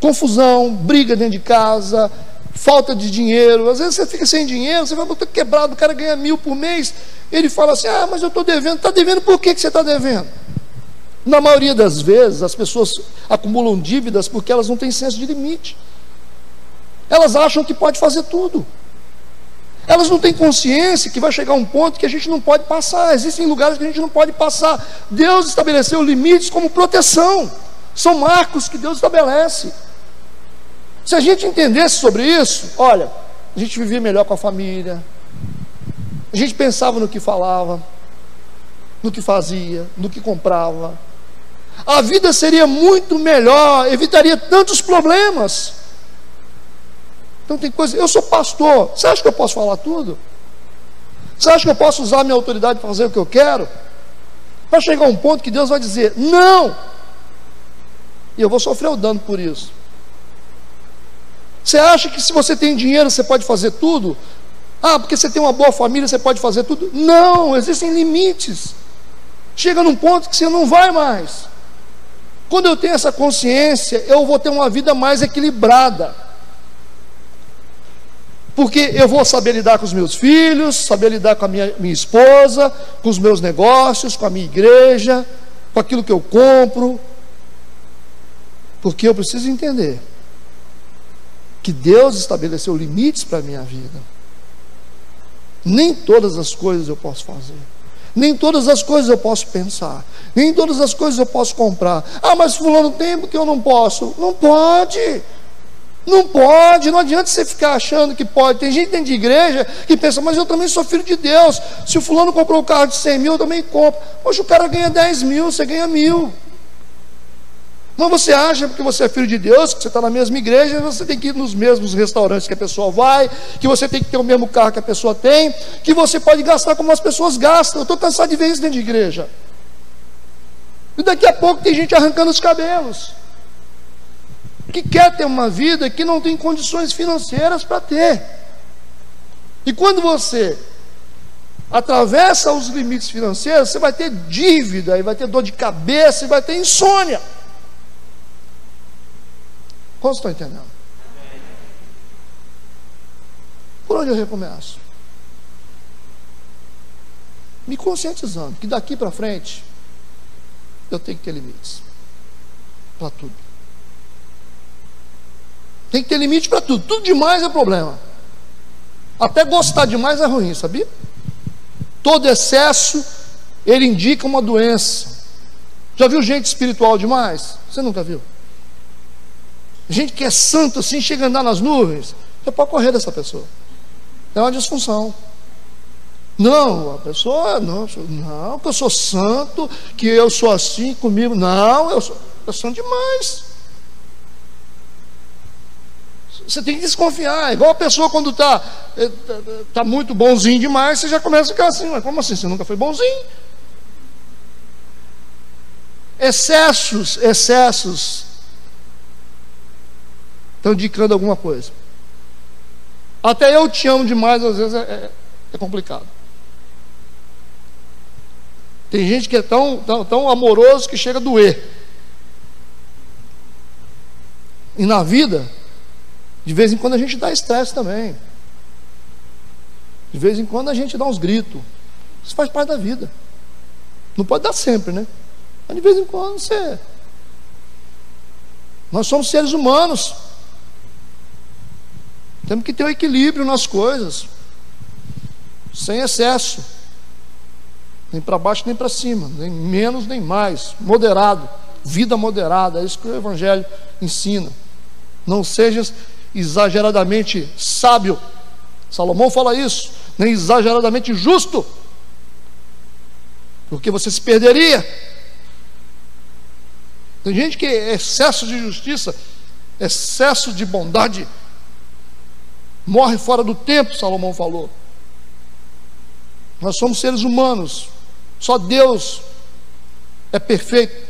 Confusão, briga dentro de casa, falta de dinheiro. Às vezes você fica sem dinheiro, você vai botar quebrado, o cara ganha mil por mês. Ele fala assim: Ah, mas eu estou devendo. Está devendo por que, que você está devendo? Na maioria das vezes, as pessoas acumulam dívidas porque elas não têm senso de limite. Elas acham que pode fazer tudo. Elas não têm consciência que vai chegar um ponto que a gente não pode passar. Existem lugares que a gente não pode passar. Deus estabeleceu limites como proteção. São marcos que Deus estabelece. Se a gente entendesse sobre isso, olha, a gente vivia melhor com a família. A gente pensava no que falava, no que fazia, no que comprava. A vida seria muito melhor, evitaria tantos problemas. Então tem coisa, eu sou pastor, você acha que eu posso falar tudo? Você acha que eu posso usar minha autoridade para fazer o que eu quero? Vai chegar um ponto que Deus vai dizer: não! E eu vou sofrer o dano por isso. Você acha que se você tem dinheiro você pode fazer tudo? Ah, porque você tem uma boa família você pode fazer tudo? Não, existem limites. Chega num ponto que você não vai mais. Quando eu tenho essa consciência, eu vou ter uma vida mais equilibrada porque eu vou saber lidar com os meus filhos, saber lidar com a minha, minha esposa, com os meus negócios, com a minha igreja, com aquilo que eu compro, porque eu preciso entender que Deus estabeleceu limites para a minha vida. Nem todas as coisas eu posso fazer. Nem todas as coisas eu posso pensar. Nem todas as coisas eu posso comprar. Ah, mas fulano tem porque eu não posso. Não pode. Não pode, não adianta você ficar achando que pode. Tem gente dentro de igreja que pensa, mas eu também sou filho de Deus. Se o fulano comprou um carro de 100 mil, eu também compro. Hoje o cara ganha 10 mil, você ganha mil. Mas você acha porque você é filho de Deus, que você está na mesma igreja, você tem que ir nos mesmos restaurantes que a pessoa vai, que você tem que ter o mesmo carro que a pessoa tem, que você pode gastar como as pessoas gastam. Eu estou cansado de ver isso dentro de igreja. E daqui a pouco tem gente arrancando os cabelos. Que quer ter uma vida que não tem condições financeiras para ter. E quando você atravessa os limites financeiros, você vai ter dívida, e vai ter dor de cabeça, e vai ter insônia. Quantos estão entendendo? Por onde eu recomeço? Me conscientizando que daqui para frente eu tenho que ter limites para tudo. Tem que ter limite para tudo. Tudo demais é problema. Até gostar demais é ruim, sabia? Todo excesso ele indica uma doença. Já viu gente espiritual demais? Você nunca viu? Gente que é santo assim, chega a andar nas nuvens, você pode correr dessa pessoa. É uma disfunção. Não, a pessoa, não, não, que eu sou santo, que eu sou assim comigo. Não, eu sou, eu sou demais. Você tem que desconfiar. Igual a pessoa quando está eh, tá, tá muito bonzinho demais, você já começa a ficar assim, mas como assim? Você nunca foi bonzinho? Excessos, excessos estão indicando alguma coisa. Até eu te amo demais, às vezes é, é, é complicado. Tem gente que é tão, tão, tão amoroso que chega a doer. E na vida, de vez em quando a gente dá estresse também. De vez em quando a gente dá uns gritos. Isso faz parte da vida. Não pode dar sempre, né? Mas de vez em quando você. Nós somos seres humanos. Temos que ter um equilíbrio nas coisas, sem excesso, nem para baixo nem para cima, nem menos nem mais, moderado, vida moderada, é isso que o Evangelho ensina. Não sejas exageradamente sábio, Salomão fala isso, nem exageradamente justo, porque você se perderia. Tem gente que é excesso de justiça, excesso de bondade, morre fora do tempo, Salomão falou. Nós somos seres humanos, só Deus é perfeito.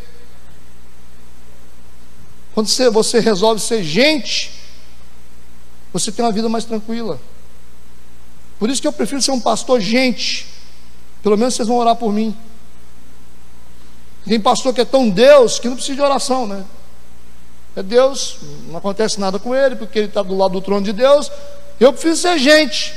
Quando você, você resolve ser gente, você tem uma vida mais tranquila. Por isso que eu prefiro ser um pastor gente. Pelo menos vocês vão orar por mim. Tem pastor que é tão Deus que não precisa de oração, né? É Deus, não acontece nada com ele, porque ele está do lado do trono de Deus. Eu preciso ser gente.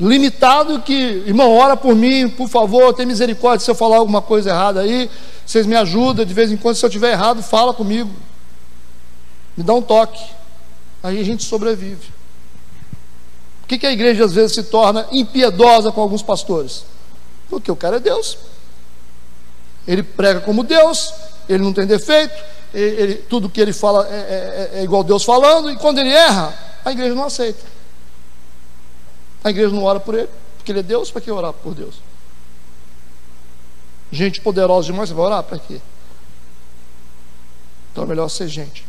Limitado que, irmão, ora por mim, por favor, tem misericórdia se eu falar alguma coisa errada aí. Vocês me ajudam, de vez em quando, se eu tiver errado, fala comigo. Me dá um toque. Aí a gente sobrevive. Por que, que a igreja às vezes se torna impiedosa com alguns pastores? Porque o cara é Deus. Ele prega como Deus, ele não tem defeito, ele, tudo que ele fala é, é, é igual Deus falando, e quando ele erra, a igreja não aceita. A igreja não ora por ele, porque ele é Deus, para que orar por Deus? Gente poderosa demais, você vai orar para quê? Então é melhor ser gente.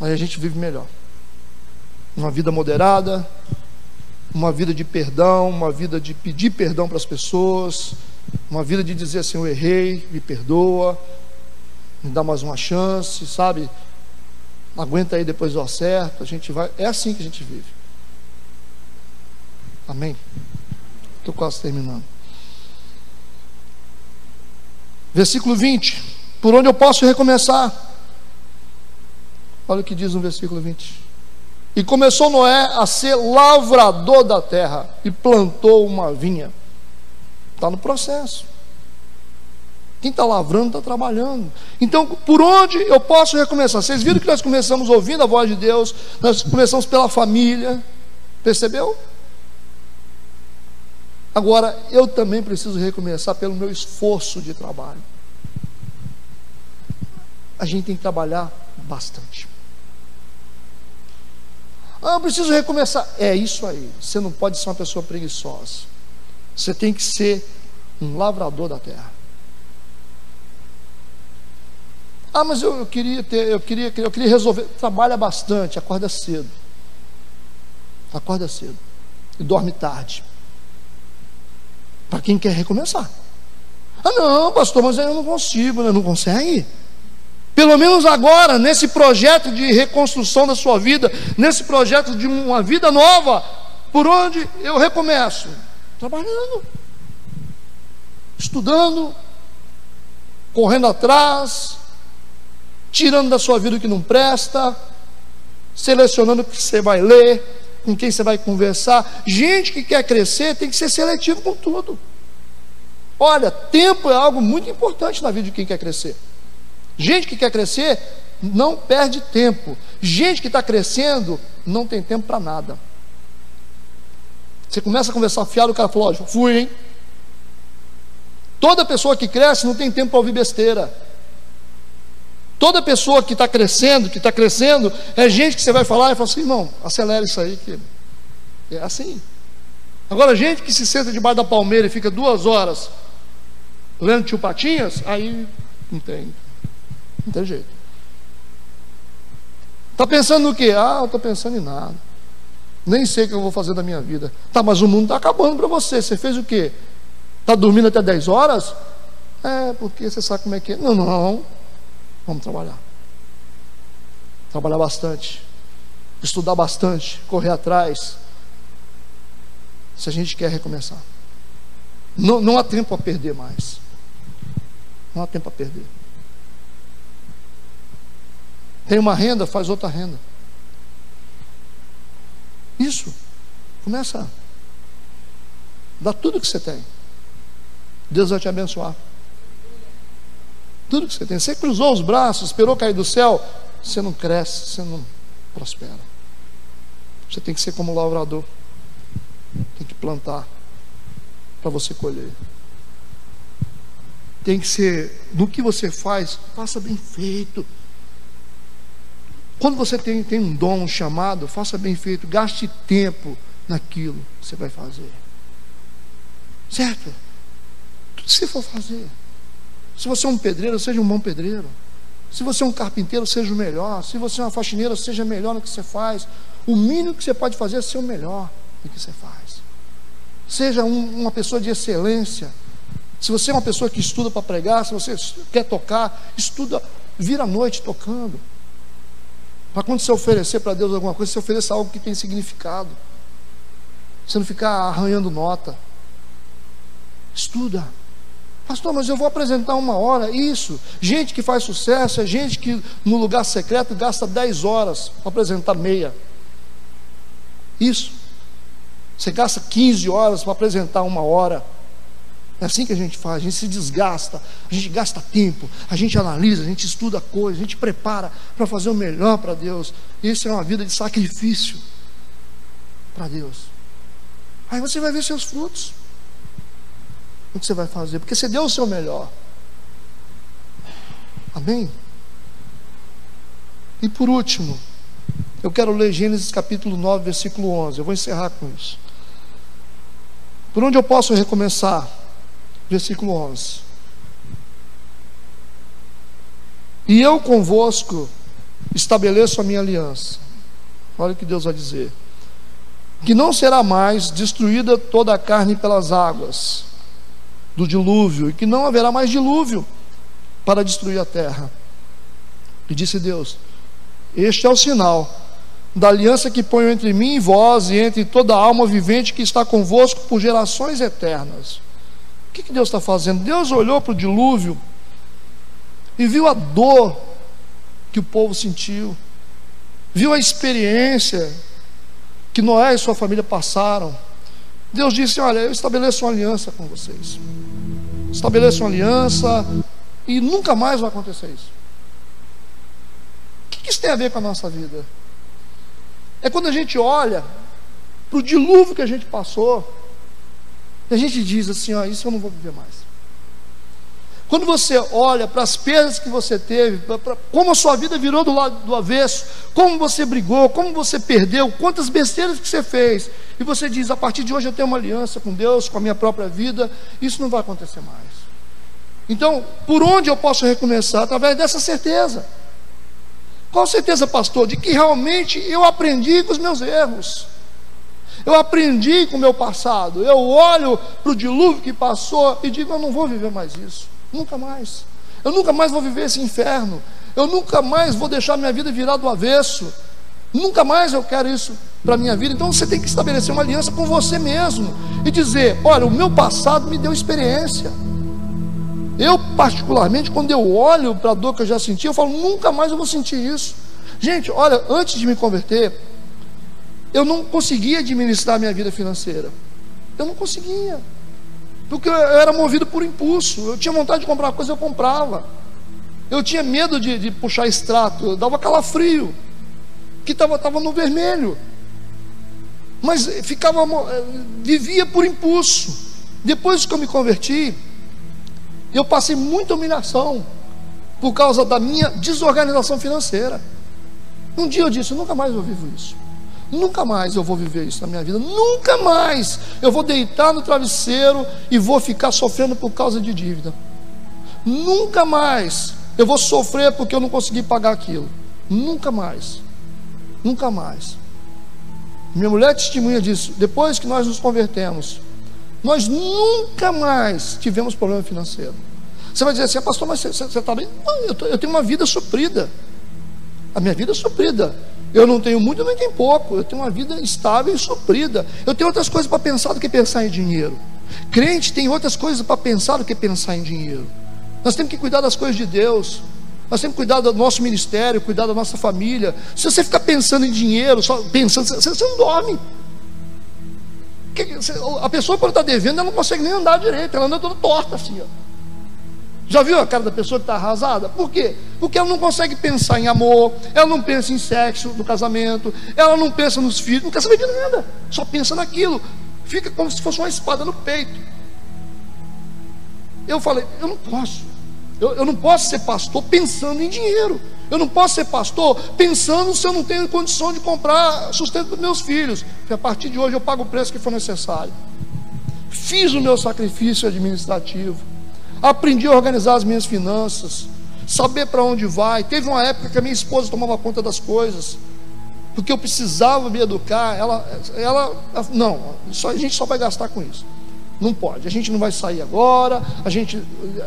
Aí a gente vive melhor. Uma vida moderada, uma vida de perdão, uma vida de pedir perdão para as pessoas, uma vida de dizer assim: eu errei, me perdoa, me dá mais uma chance, sabe? Aguenta aí, depois eu acerto. A gente vai. É assim que a gente vive. Amém? Estou quase terminando. Versículo 20. Por onde eu posso recomeçar? Olha o que diz no versículo 20. E começou Noé a ser lavrador da terra e plantou uma vinha. Está no processo. Quem está lavrando está trabalhando. Então, por onde eu posso recomeçar? Vocês viram que nós começamos ouvindo a voz de Deus, nós começamos pela família, percebeu? Agora, eu também preciso recomeçar pelo meu esforço de trabalho. A gente tem que trabalhar bastante. Ah, eu preciso recomeçar. É isso aí. Você não pode ser uma pessoa preguiçosa. Você tem que ser um lavrador da terra. Ah, mas eu, eu, queria ter, eu queria, eu queria resolver. Trabalha bastante, acorda cedo. Acorda cedo. E dorme tarde. Para quem quer recomeçar. Ah, não, pastor, mas eu não consigo, né? não consegue? Pelo menos agora, nesse projeto de reconstrução da sua vida, nesse projeto de uma vida nova, por onde eu recomeço? Trabalhando, estudando, correndo atrás, tirando da sua vida o que não presta, selecionando o que você vai ler, com quem você vai conversar. Gente que quer crescer tem que ser seletivo com tudo. Olha, tempo é algo muito importante na vida de quem quer crescer. Gente que quer crescer não perde tempo. Gente que está crescendo não tem tempo para nada. Você começa a conversar fiado, o cara falou: Ó, fui, hein? Toda pessoa que cresce não tem tempo para ouvir besteira. Toda pessoa que está crescendo, que está crescendo, é gente que você vai falar e fala assim: irmão, acelera isso aí, que é assim. Agora, gente que se senta debaixo da palmeira e fica duas horas lendo tio Patinhas, aí não tem. Não tem jeito. Está pensando no quê? Ah, eu estou pensando em nada. Nem sei o que eu vou fazer da minha vida. Tá, mas o mundo está acabando para você. Você fez o quê? Está dormindo até 10 horas? É, porque você sabe como é que é. Não, não. Vamos trabalhar. Trabalhar bastante. Estudar bastante. Correr atrás. Se a gente quer recomeçar. Não, não há tempo a perder mais. Não há tempo a perder. Tem uma renda, faz outra renda. Isso. Começa. Dá tudo que você tem. Deus vai te abençoar. Tudo que você tem. Você cruzou os braços, esperou cair do céu. Você não cresce, você não prospera. Você tem que ser como lavrador. Tem que plantar para você colher. Tem que ser, no que você faz, faça bem feito. Quando você tem, tem um dom, um chamado, faça bem feito, gaste tempo naquilo que você vai fazer. Certo? Tudo que você for fazer. Se você é um pedreiro, seja um bom pedreiro. Se você é um carpinteiro, seja o melhor. Se você é uma faxineira, seja melhor no que você faz. O mínimo que você pode fazer é ser o melhor no que você faz. Seja um, uma pessoa de excelência. Se você é uma pessoa que estuda para pregar, se você quer tocar, estuda, vira a noite tocando. Para quando você oferecer para Deus alguma coisa, você ofereça algo que tem significado. Você não ficar arranhando nota. Estuda. Pastor, mas eu vou apresentar uma hora. Isso. Gente que faz sucesso é gente que no lugar secreto gasta 10 horas para apresentar meia. Isso. Você gasta 15 horas para apresentar uma hora. É assim que a gente faz, a gente se desgasta, a gente gasta tempo, a gente analisa, a gente estuda coisas, a gente prepara para fazer o melhor para Deus. Isso é uma vida de sacrifício para Deus. Aí você vai ver seus frutos. O que você vai fazer? Porque você deu o seu melhor. Amém? E por último, eu quero ler Gênesis capítulo 9, versículo 11. Eu vou encerrar com isso. Por onde eu posso recomeçar? versículo 11. E eu convosco estabeleço a minha aliança. Olha o que Deus vai dizer: que não será mais destruída toda a carne pelas águas do dilúvio, e que não haverá mais dilúvio para destruir a terra. E disse Deus: Este é o sinal da aliança que ponho entre mim e vós, e entre toda a alma vivente que está convosco por gerações eternas que, que Deus está fazendo? Deus olhou para o dilúvio e viu a dor que o povo sentiu, viu a experiência que Noé e sua família passaram. Deus disse: Olha, eu estabeleço uma aliança com vocês. Estabeleço uma aliança e nunca mais vai acontecer isso. O que isso tem a ver com a nossa vida? É quando a gente olha para o dilúvio que a gente passou e a gente diz assim: ó, isso eu não vou viver mais. Quando você olha para as perdas que você teve, pra, pra, como a sua vida virou do lado do avesso, como você brigou, como você perdeu, quantas besteiras que você fez, e você diz: a partir de hoje eu tenho uma aliança com Deus, com a minha própria vida, isso não vai acontecer mais. Então, por onde eu posso recomeçar? Através dessa certeza. Qual certeza, pastor? De que realmente eu aprendi com os meus erros. Eu aprendi com o meu passado. Eu olho para o dilúvio que passou e digo: eu não vou viver mais isso. Nunca mais. Eu nunca mais vou viver esse inferno. Eu nunca mais vou deixar minha vida virar do avesso. Nunca mais eu quero isso para minha vida. Então você tem que estabelecer uma aliança com você mesmo e dizer: olha, o meu passado me deu experiência. Eu, particularmente, quando eu olho para a dor que eu já senti, eu falo: nunca mais eu vou sentir isso. Gente, olha, antes de me converter, eu não conseguia administrar minha vida financeira. Eu não conseguia. Porque eu era movido por impulso. Eu tinha vontade de comprar uma coisa, eu comprava. Eu tinha medo de, de puxar extrato, eu dava calafrio, que estava tava no vermelho. Mas ficava, eh, vivia por impulso. Depois que eu me converti, eu passei muita humilhação por causa da minha desorganização financeira. Um dia eu disse: nunca mais eu vivo isso. Nunca mais eu vou viver isso na minha vida. Nunca mais eu vou deitar no travesseiro e vou ficar sofrendo por causa de dívida. Nunca mais eu vou sofrer porque eu não consegui pagar aquilo. Nunca mais. Nunca mais. Minha mulher testemunha disso. Depois que nós nos convertemos, nós nunca mais tivemos problema financeiro. Você vai dizer assim, ah, pastor, mas você está bem? Não, eu, tô, eu tenho uma vida suprida. A minha vida é suprida. Eu não tenho muito, eu não tenho pouco. Eu tenho uma vida estável e suprida. Eu tenho outras coisas para pensar do que pensar em dinheiro. Crente tem outras coisas para pensar do que pensar em dinheiro. Nós temos que cuidar das coisas de Deus. Nós temos que cuidar do nosso ministério, cuidar da nossa família. Se você ficar pensando em dinheiro, só pensando, você, você não dorme. A pessoa quando está devendo, ela não consegue nem andar direito, ela anda toda torta assim. Ó. Já viu a cara da pessoa que está arrasada? Por quê? Porque ela não consegue pensar em amor, ela não pensa em sexo no casamento, ela não pensa nos filhos, não quer saber de nada, só pensa naquilo. Fica como se fosse uma espada no peito. Eu falei, eu não posso. Eu, eu não posso ser pastor pensando em dinheiro. Eu não posso ser pastor pensando se eu não tenho condição de comprar sustento para meus filhos. Porque a partir de hoje eu pago o preço que for necessário. Fiz o meu sacrifício administrativo aprendi a organizar as minhas finanças, saber para onde vai. Teve uma época que a minha esposa tomava conta das coisas, porque eu precisava me educar. Ela, ela, não, só, a gente só vai gastar com isso. Não pode, a gente não vai sair agora, a gente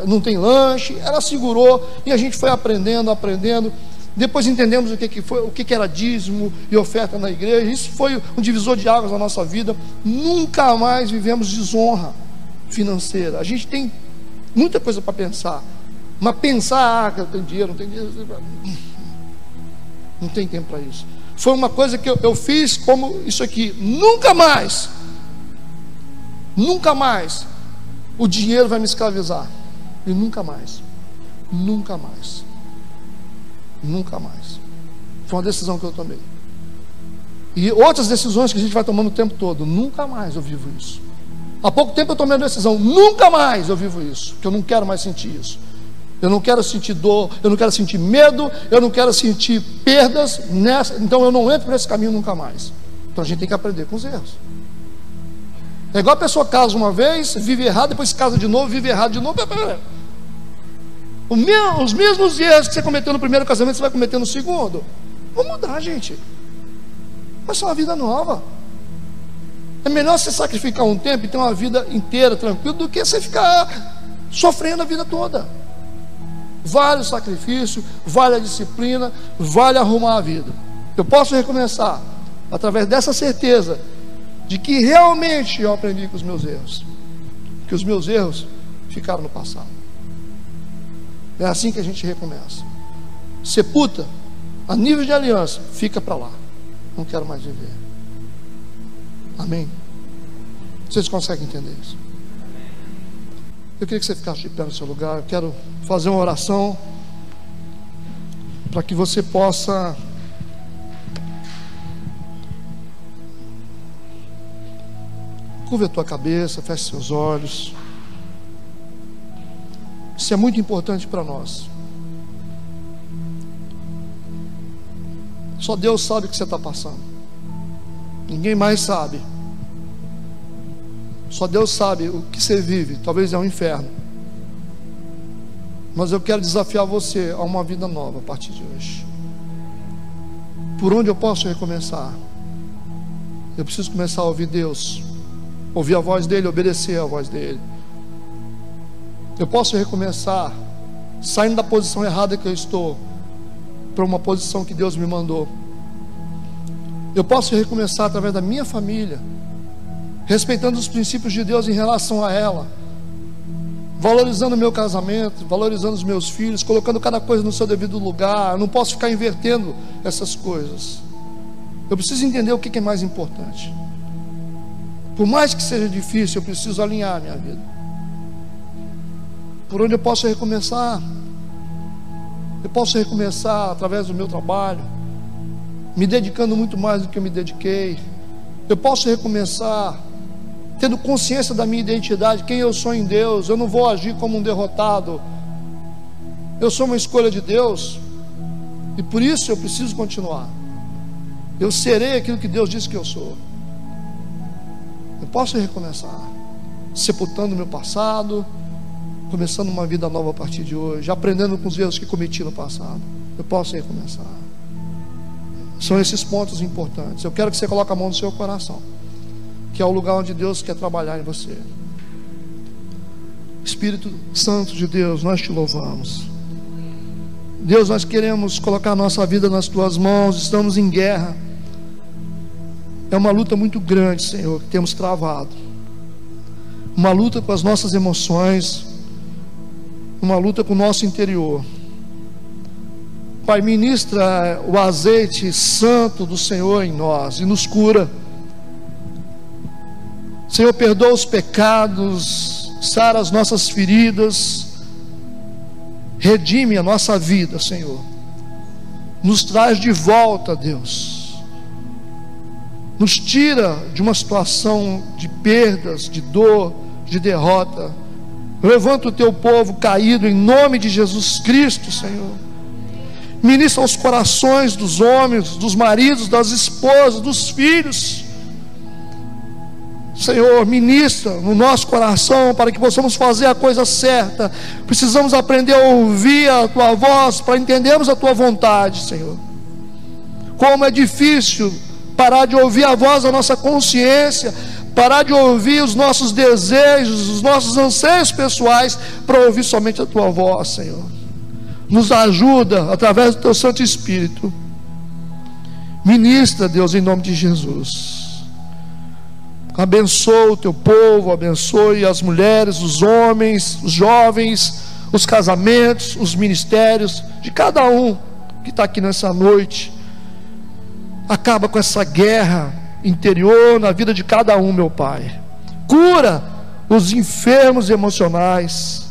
não tem lanche. Ela segurou e a gente foi aprendendo, aprendendo. Depois entendemos o que, que foi, o que, que era dízimo e oferta na igreja. Isso foi um divisor de águas na nossa vida. Nunca mais vivemos desonra financeira. A gente tem muita coisa para pensar. Mas pensar, ah, eu tenho dinheiro, não tenho dinheiro. Não tem tempo para isso. Foi uma coisa que eu, eu fiz como isso aqui. Nunca mais, nunca mais, o dinheiro vai me escravizar. E nunca mais, nunca mais, nunca mais. Foi uma decisão que eu tomei. E outras decisões que a gente vai tomando o tempo todo. Nunca mais eu vivo isso. Há pouco tempo eu tomei a decisão, nunca mais eu vivo isso, que eu não quero mais sentir isso. Eu não quero sentir dor, eu não quero sentir medo, eu não quero sentir perdas nessa, então eu não entro nesse caminho nunca mais. Então a gente tem que aprender com os erros. É igual a pessoa casa uma vez, vive errado, depois casa de novo, vive errado de novo. Os mesmos erros que você cometeu no primeiro casamento, você vai cometer no segundo. Vamos mudar, gente. Vai ser uma vida nova. É melhor você sacrificar um tempo e ter uma vida inteira tranquila do que você ficar sofrendo a vida toda. Vale o sacrifício, vale a disciplina, vale arrumar a vida. Eu posso recomeçar através dessa certeza de que realmente eu aprendi com os meus erros, que os meus erros ficaram no passado. É assim que a gente recomeça. Sepulta, a nível de aliança, fica para lá. Não quero mais viver. Amém? Vocês conseguem entender isso? Eu queria que você ficasse de pé no seu lugar. Eu quero fazer uma oração para que você possa curva a tua cabeça, feche seus olhos. Isso é muito importante para nós. Só Deus sabe o que você está passando. Ninguém mais sabe. Só Deus sabe o que você vive. Talvez é um inferno. Mas eu quero desafiar você a uma vida nova a partir de hoje. Por onde eu posso recomeçar? Eu preciso começar a ouvir Deus, ouvir a voz dEle, obedecer a voz dEle. Eu posso recomeçar saindo da posição errada que eu estou para uma posição que Deus me mandou. Eu posso recomeçar através da minha família, respeitando os princípios de Deus em relação a ela, valorizando o meu casamento, valorizando os meus filhos, colocando cada coisa no seu devido lugar. Eu não posso ficar invertendo essas coisas. Eu preciso entender o que é mais importante. Por mais que seja difícil, eu preciso alinhar a minha vida. Por onde eu posso recomeçar? Eu posso recomeçar através do meu trabalho, me dedicando muito mais do que eu me dediquei. Eu posso recomeçar tendo consciência da minha identidade, quem eu sou em Deus. Eu não vou agir como um derrotado. Eu sou uma escolha de Deus. E por isso eu preciso continuar. Eu serei aquilo que Deus disse que eu sou. Eu posso recomeçar, sepultando meu passado, começando uma vida nova a partir de hoje, aprendendo com os erros que cometi no passado. Eu posso recomeçar. São esses pontos importantes. Eu quero que você coloque a mão no seu coração, que é o lugar onde Deus quer trabalhar em você. Espírito Santo de Deus, nós te louvamos. Deus, nós queremos colocar nossa vida nas tuas mãos, estamos em guerra. É uma luta muito grande, Senhor, que temos travado. Uma luta com as nossas emoções, uma luta com o nosso interior. Pai, ministra o azeite santo do Senhor em nós e nos cura. Senhor, perdoa os pecados, sara as nossas feridas, redime a nossa vida, Senhor. Nos traz de volta, Deus. Nos tira de uma situação de perdas, de dor, de derrota Levanta o teu povo caído em nome de Jesus Cristo, Senhor. Ministra os corações dos homens, dos maridos, das esposas, dos filhos. Senhor, ministra no nosso coração para que possamos fazer a coisa certa. Precisamos aprender a ouvir a tua voz para entendermos a tua vontade, Senhor. Como é difícil parar de ouvir a voz da nossa consciência, parar de ouvir os nossos desejos, os nossos anseios pessoais, para ouvir somente a tua voz, Senhor. Nos ajuda através do teu Santo Espírito. Ministra, Deus, em nome de Jesus. Abençoa o teu povo, abençoe as mulheres, os homens, os jovens, os casamentos, os ministérios de cada um que está aqui nessa noite. Acaba com essa guerra interior na vida de cada um, meu Pai. Cura os enfermos emocionais.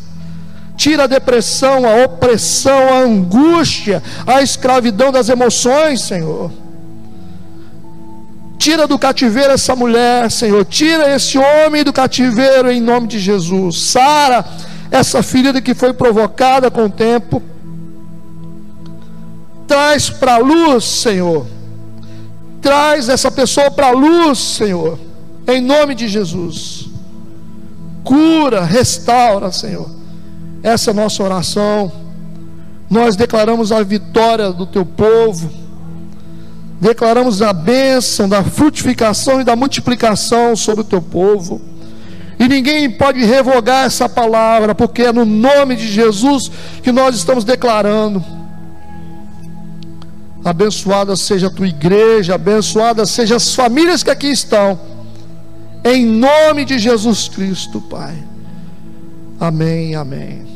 Tira a depressão, a opressão, a angústia, a escravidão das emoções, Senhor. Tira do cativeiro essa mulher, Senhor. Tira esse homem do cativeiro em nome de Jesus. Sara essa ferida que foi provocada com o tempo. Traz para a luz, Senhor Traz essa pessoa para a luz, Senhor, em nome de Jesus. Cura, restaura, Senhor. Essa é a nossa oração. Nós declaramos a vitória do teu povo. Declaramos a bênção da frutificação e da multiplicação sobre o teu povo. E ninguém pode revogar essa palavra, porque é no nome de Jesus que nós estamos declarando. Abençoada seja a tua igreja, abençoada seja as famílias que aqui estão. Em nome de Jesus Cristo, Pai. Amém, amém.